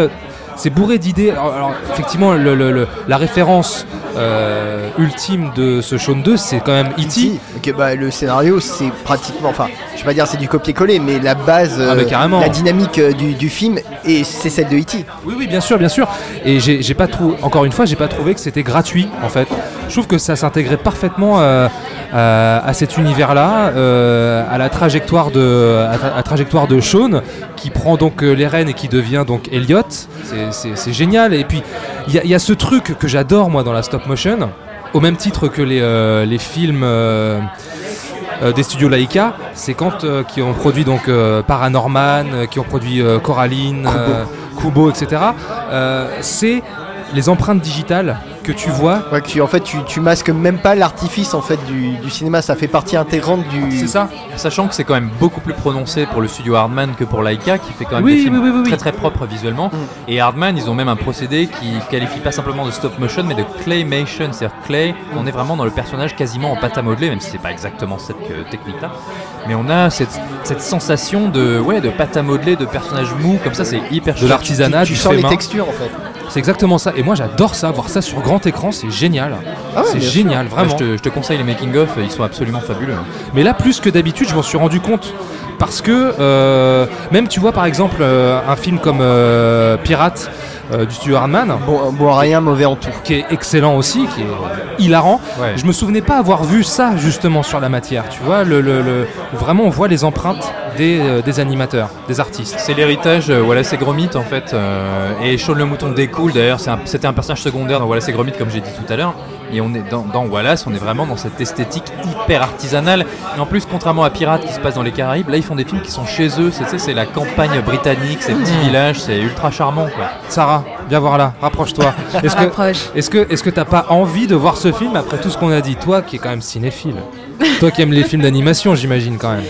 [SPEAKER 1] C'est bourré d'idées. Alors, alors, effectivement, le- le- le- la référence euh, ultime de ce Shaun 2, c'est quand même E.T.
[SPEAKER 10] Bah, le scénario c'est pratiquement, enfin je vais pas dire c'est du copier-coller, mais la base,
[SPEAKER 1] Ah,
[SPEAKER 10] euh, la dynamique euh, du, du film, et c'est celle de E.T.
[SPEAKER 1] Oui, oui, bien sûr, bien sûr. Et j'ai pas trouvé, encore une fois, j'ai pas trouvé que c'était gratuit en fait. Je trouve que ça s'intégrait parfaitement euh, à cet univers-là, à la trajectoire de, à, tra- à trajectoire de Sean, qui prend donc euh, les rênes et qui devient donc Elliot. C'est- génial. Et puis il y, a- il y a ce truc que j'adore moi dans la stop motion, au même titre que les, euh, les films. euh, euh, des studios Laika, c'est quand qui ont produit donc Paranorman, qui ont produit Coraline, Kubo, etc. c'est les empreintes digitales que tu vois.
[SPEAKER 10] Ouais, que tu, en fait tu, tu masques même pas l'artifice en fait du, du cinéma, ça fait partie intégrante du.
[SPEAKER 1] C'est ça.
[SPEAKER 2] Sachant que c'est quand même beaucoup plus prononcé pour le studio Hardman que pour Laika, qui fait quand même
[SPEAKER 1] Oui,
[SPEAKER 2] des films
[SPEAKER 1] oui, oui, oui, oui.
[SPEAKER 2] très très propres visuellement. Et Hardman, ils ont même un procédé qui qualifie pas simplement de stop motion, mais de claymation, c'est-à-dire clay. On est vraiment dans le personnage quasiment en pâte à modeler, même si c'est pas exactement cette euh, technique-là. Mais on a cette, cette sensation de ouais de pâte à modeler, de personnage mou, comme ça, c'est hyper
[SPEAKER 1] De
[SPEAKER 2] chouette.
[SPEAKER 1] l'artisanat,
[SPEAKER 10] tu
[SPEAKER 1] du
[SPEAKER 10] sens
[SPEAKER 1] fait
[SPEAKER 10] les
[SPEAKER 1] main.
[SPEAKER 10] textures en fait.
[SPEAKER 1] C'est exactement ça. Et moi j'adore ça, voir ça sur grand écran, c'est génial.
[SPEAKER 10] Ah ouais,
[SPEAKER 1] c'est génial,
[SPEAKER 2] Bah,
[SPEAKER 1] vraiment.
[SPEAKER 2] je, te, je te conseille les making-of, ils sont absolument fabuleux.
[SPEAKER 1] Mais là, plus que d'habitude, je m'en suis rendu compte. Parce que, euh, même tu vois par exemple euh, un film comme euh, Pirate euh, du studio Hardman,
[SPEAKER 10] Bon, bon rien, mauvais en tout.
[SPEAKER 1] qui est excellent aussi, qui est hilarant.
[SPEAKER 2] Ouais.
[SPEAKER 1] Je me souvenais pas avoir vu ça justement sur la matière, tu vois, le, le- vraiment on voit les empreintes des, euh, des animateurs, des artistes.
[SPEAKER 2] C'est l'héritage euh, Wallace et Gromit en fait. euh, et Shaun le mouton découle d'ailleurs, c'est un- c'était un personnage secondaire dans Wallace et Gromit comme j'ai dit tout à l'heure. Et on est dans, dans Wallace, on est vraiment dans cette esthétique hyper artisanale. Et en plus, contrairement à Pirates qui se passe dans les Caraïbes, là ils font des films qui sont chez eux. C'est c'est la campagne britannique, ces petits villages, c'est ultra charmant quoi.
[SPEAKER 1] Sarah, viens voir là, rapproche-toi. Est-ce que
[SPEAKER 9] Rapproche.
[SPEAKER 1] est-ce que est-ce que t'as pas envie de voir ce film après tout ce qu'on a dit, toi qui es quand même cinéphile, toi qui aimes les films d'animation, j'imagine quand même.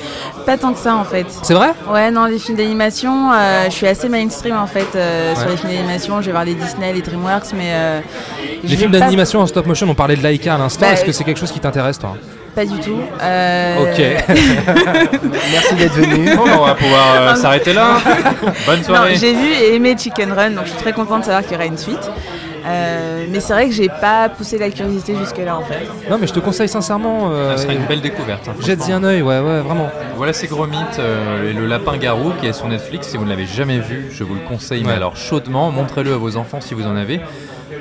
[SPEAKER 9] Pas tant que ça en fait.
[SPEAKER 1] C'est vrai?
[SPEAKER 9] Ouais, non, les films d'animation, euh, je suis assez mainstream en fait euh, sur les films d'animation. Je vais voir les Disney, les DreamWorks, mais. euh,
[SPEAKER 1] Les films
[SPEAKER 9] pas-
[SPEAKER 1] d'animation en stop motion, on parlait de Laika à l'instant.
[SPEAKER 9] Bah,
[SPEAKER 1] Est-ce que c'est quelque chose qui t'intéresse, toi?
[SPEAKER 9] Pas du tout. Euh,
[SPEAKER 1] Ok.
[SPEAKER 10] Merci d'être venu.
[SPEAKER 2] Bon, on va pouvoir euh, s'arrêter là. Bonne soirée.
[SPEAKER 9] j'ai vu et aimé Chicken Run, donc je suis très contente de savoir qu'il y aura une suite. Euh, mais c'est vrai que j'ai pas poussé la curiosité jusque-là en fait.
[SPEAKER 1] non, mais je te conseille sincèrement. euh,
[SPEAKER 2] Ça serait une belle découverte. hein,
[SPEAKER 1] Jette-y un œil, ouais, ouais, vraiment.
[SPEAKER 2] Voilà c'est Gromit euh, et le lapin garou qui est sur Netflix. Si vous ne l'avez jamais vu, je vous le conseille, mais alors chaudement. Montrez-le à vos enfants si vous en avez.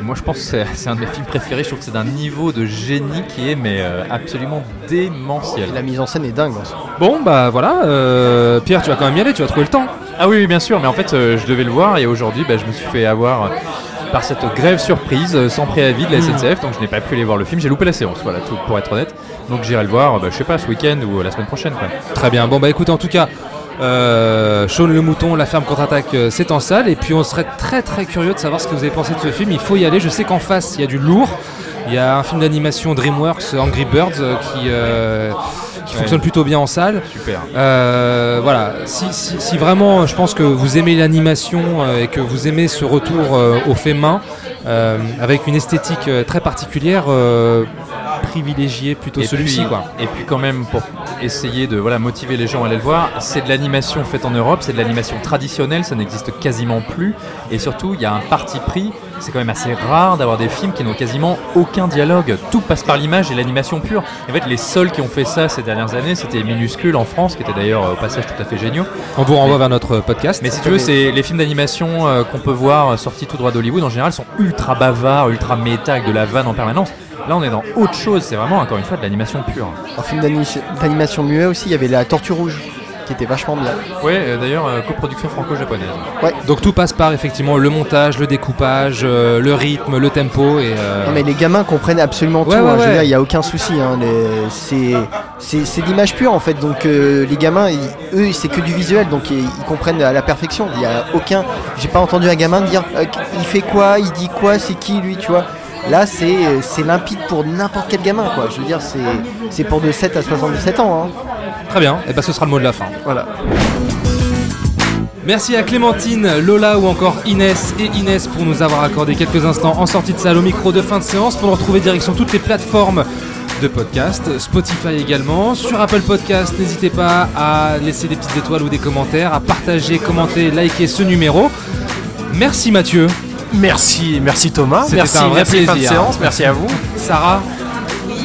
[SPEAKER 2] Moi je pense que c'est- un de mes films préférés. Je trouve que c'est d'un niveau de génie qui est mais euh, absolument démentiel.
[SPEAKER 10] La mise en scène est dingue.
[SPEAKER 1] Bon, bah voilà. euh, Pierre, tu vas quand même y aller, tu vas trouver le temps.
[SPEAKER 2] Ah oui, oui, bien sûr, mais en fait euh, je devais le voir et aujourd'hui bah, je me suis fait avoir euh, par cette grève surprise euh, sans préavis de la SNCF, donc je n'ai pas pu aller voir le film. J'ai loupé la séance, voilà, tout pour être honnête. Donc j'irai le voir, euh, bah, je sais pas, ce week-end ou euh, la semaine prochaine. Quoi.
[SPEAKER 1] Très bien. Bon, bah écoute, en tout cas, euh, Shaun le mouton, la ferme contre-attaque, euh, c'est en salle. Et puis, on serait très très curieux de savoir ce que vous avez pensé de ce film. Il faut y aller. Je sais qu'en face, il y a du lourd. Il y a un film d'animation DreamWorks, Angry Birds, euh, qui, qui
[SPEAKER 2] Ouais.
[SPEAKER 1] fonctionne plutôt bien en salle.
[SPEAKER 2] Super.
[SPEAKER 1] Euh, voilà, si, si- si vraiment je pense que vous aimez l'animation euh, et que vous aimez ce retour euh, au fait main, avec une esthétique très particulière, privilégier plutôt celui-ci quoi.
[SPEAKER 2] Et puis quand même pour essayer de voilà motiver les gens à aller le voir, c'est de l'animation faite en Europe, c'est de l'animation traditionnelle, ça n'existe quasiment plus. Et surtout, il y a un parti pris. C'est quand même assez rare d'avoir des films qui n'ont quasiment aucun dialogue. Tout passe par l'image et l'animation pure. En fait, les seuls qui ont fait ça ces dernières années, c'était Minuscule en France, qui était d'ailleurs euh, au passage tout à fait géniaux.
[SPEAKER 1] On vous renvoie vers notre podcast.
[SPEAKER 2] Mais si tu veux, c'est les films d'animation euh, qu'on peut voir euh, sortis tout droit d'Hollywood en général sont ultra bavards, ultra méta, avec de la vanne en permanence. Là, on est dans autre chose. C'est vraiment encore une fois de l'animation pure.
[SPEAKER 10] En film d'ani- d'animation muet aussi, il y avait la Tortue Rouge, qui était vachement bien.
[SPEAKER 2] Ouais, euh, d'ailleurs, euh, coproduction franco-japonaise.
[SPEAKER 1] Donc tout passe par effectivement le montage, le découpage, euh, le rythme, le tempo et. euh,
[SPEAKER 10] Non mais les gamins comprennent absolument
[SPEAKER 1] Ouais,
[SPEAKER 10] tout,
[SPEAKER 1] ouais,
[SPEAKER 10] hein, il n'y a aucun souci. hein, les- c'est, c'est, c'est l'image pure en fait, donc euh, les gamins, ils- eux, c'est que du visuel, donc ils, ils comprennent à la perfection. Il y a aucun, j'ai pas entendu un gamin dire, euh, il fait quoi, il dit quoi, c'est qui lui, tu vois. Là, c'est, limpide pour n'importe quel gamin, quoi. Je veux dire, c'est, pour de 7 à 77 ans. hein.
[SPEAKER 1] Très bien, et ben ce sera le mot de la fin.
[SPEAKER 10] Voilà.
[SPEAKER 1] Merci à Clémentine, Lola ou encore Inès et Inès pour nous avoir accordé quelques instants en sortie de salle au micro de fin de séance pour nous retrouver direction toutes les plateformes de podcast, Spotify également, sur Apple Podcast, n'hésitez pas à laisser des petites étoiles ou des commentaires, à partager, commenter, liker ce numéro. Merci Mathieu.
[SPEAKER 4] Merci, merci Thomas.
[SPEAKER 1] C'était
[SPEAKER 4] Merci,
[SPEAKER 1] un vrai
[SPEAKER 4] merci fin de séance. Merci à vous.
[SPEAKER 1] Sarah.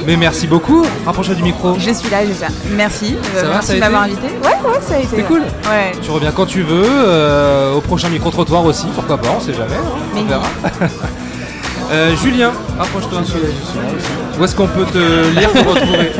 [SPEAKER 1] Mais merci beaucoup. Rapproche-toi du micro.
[SPEAKER 8] Je suis là, je suis là. Merci. euh,
[SPEAKER 1] Ça va,
[SPEAKER 8] merci
[SPEAKER 1] ça a
[SPEAKER 8] de m'avoir invité. Ouais, ouais, ça a été.
[SPEAKER 1] C'était cool.
[SPEAKER 8] Ouais.
[SPEAKER 1] Tu reviens quand tu veux, euh, au prochain micro-trottoir aussi, pourquoi pas, on sait jamais, hein, on verra. Euh, Julien, rapproche-toi. Où est-ce qu'on peut te lire pour retrouver?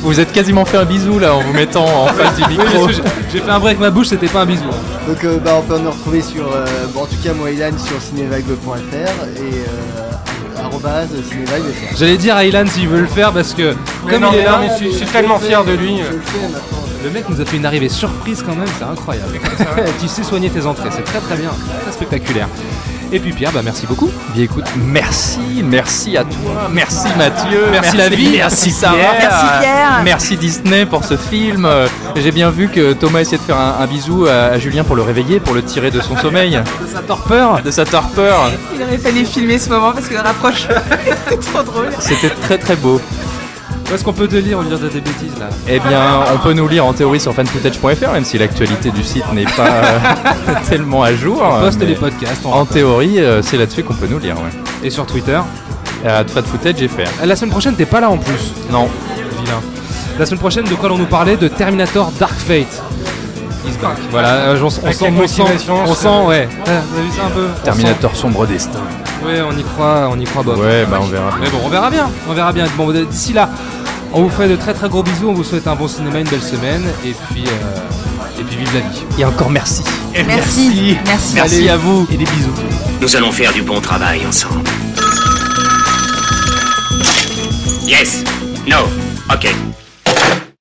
[SPEAKER 2] Vous êtes quasiment fait un bisou là en vous mettant en face du micro.
[SPEAKER 1] j'ai- fait un bruit avec ma bouche, c'était pas un bisou.
[SPEAKER 10] Donc euh, bah, on peut nous retrouver sur, euh, bon, en tout cas moi Ilan sur cinévague.fr et euh, arrobase cinévague.fr.
[SPEAKER 1] J'allais dire à Ilan s'il veut le faire parce que
[SPEAKER 4] Mais
[SPEAKER 1] comme
[SPEAKER 4] non,
[SPEAKER 1] il est là,
[SPEAKER 4] mais je suis- je suis tellement fier de lui.
[SPEAKER 10] Je le fais maintenant.
[SPEAKER 1] le mec nous a fait une arrivée surprise quand même, c'est incroyable. tu sais soigner tes entrées, c'est très très bien, très spectaculaire. Et puis Pierre, bah merci beaucoup.
[SPEAKER 2] Bien écoute, merci, merci à toi, merci Mathieu,
[SPEAKER 1] Merci la vie,
[SPEAKER 2] merci Sarah,
[SPEAKER 8] Merci Pierre.
[SPEAKER 2] merci Disney pour ce film. Euh, J'ai bien vu que Thomas essayait de faire un, un bisou à, à Julien pour le réveiller, pour le tirer de son sommeil,
[SPEAKER 1] De sa torpeur.
[SPEAKER 2] de sa torpeur.
[SPEAKER 8] Il aurait fallu filmer ce moment parce que le rapproche. C'est trop drôle.
[SPEAKER 2] C'était très très beau.
[SPEAKER 1] Où est-ce qu'on peut te lire au lieu de dire des bêtises là?
[SPEAKER 2] Eh bien, on peut nous lire en théorie sur fanfootage.fr, même si l'actualité du site n'est pas euh, tellement à jour.
[SPEAKER 1] On poste les podcasts on
[SPEAKER 2] En théorie, euh, c'est là-dessus qu'on peut nous lire. Ouais.
[SPEAKER 1] et sur Twitter?
[SPEAKER 2] Euh, j'ai fait.
[SPEAKER 1] La semaine prochaine, t'es pas là en plus.
[SPEAKER 2] Non,
[SPEAKER 1] Vilain. La semaine prochaine, de quoi allons-nous parler? De Terminator Dark Fate. Back. Voilà, euh, on, sent, on sent, on sent, ouais. Ah, Vous avez vu ça un peu?
[SPEAKER 2] Terminator sombre destin.
[SPEAKER 1] Ouais, on y croit, on y croit, Bob.
[SPEAKER 2] Ouais, bah on verra.
[SPEAKER 1] Mais bon, on verra bien, on verra bien. Bon, d'ici là, on vous fait de très très gros bisous, on vous souhaite un bon cinéma, une belle semaine, et puis, euh, et puis vive la vie.
[SPEAKER 2] Et encore merci.
[SPEAKER 8] Merci. Merci.
[SPEAKER 2] Merci à vous.
[SPEAKER 4] Et des bisous.
[SPEAKER 11] Nous allons faire du bon travail ensemble. Yes. No. Ok.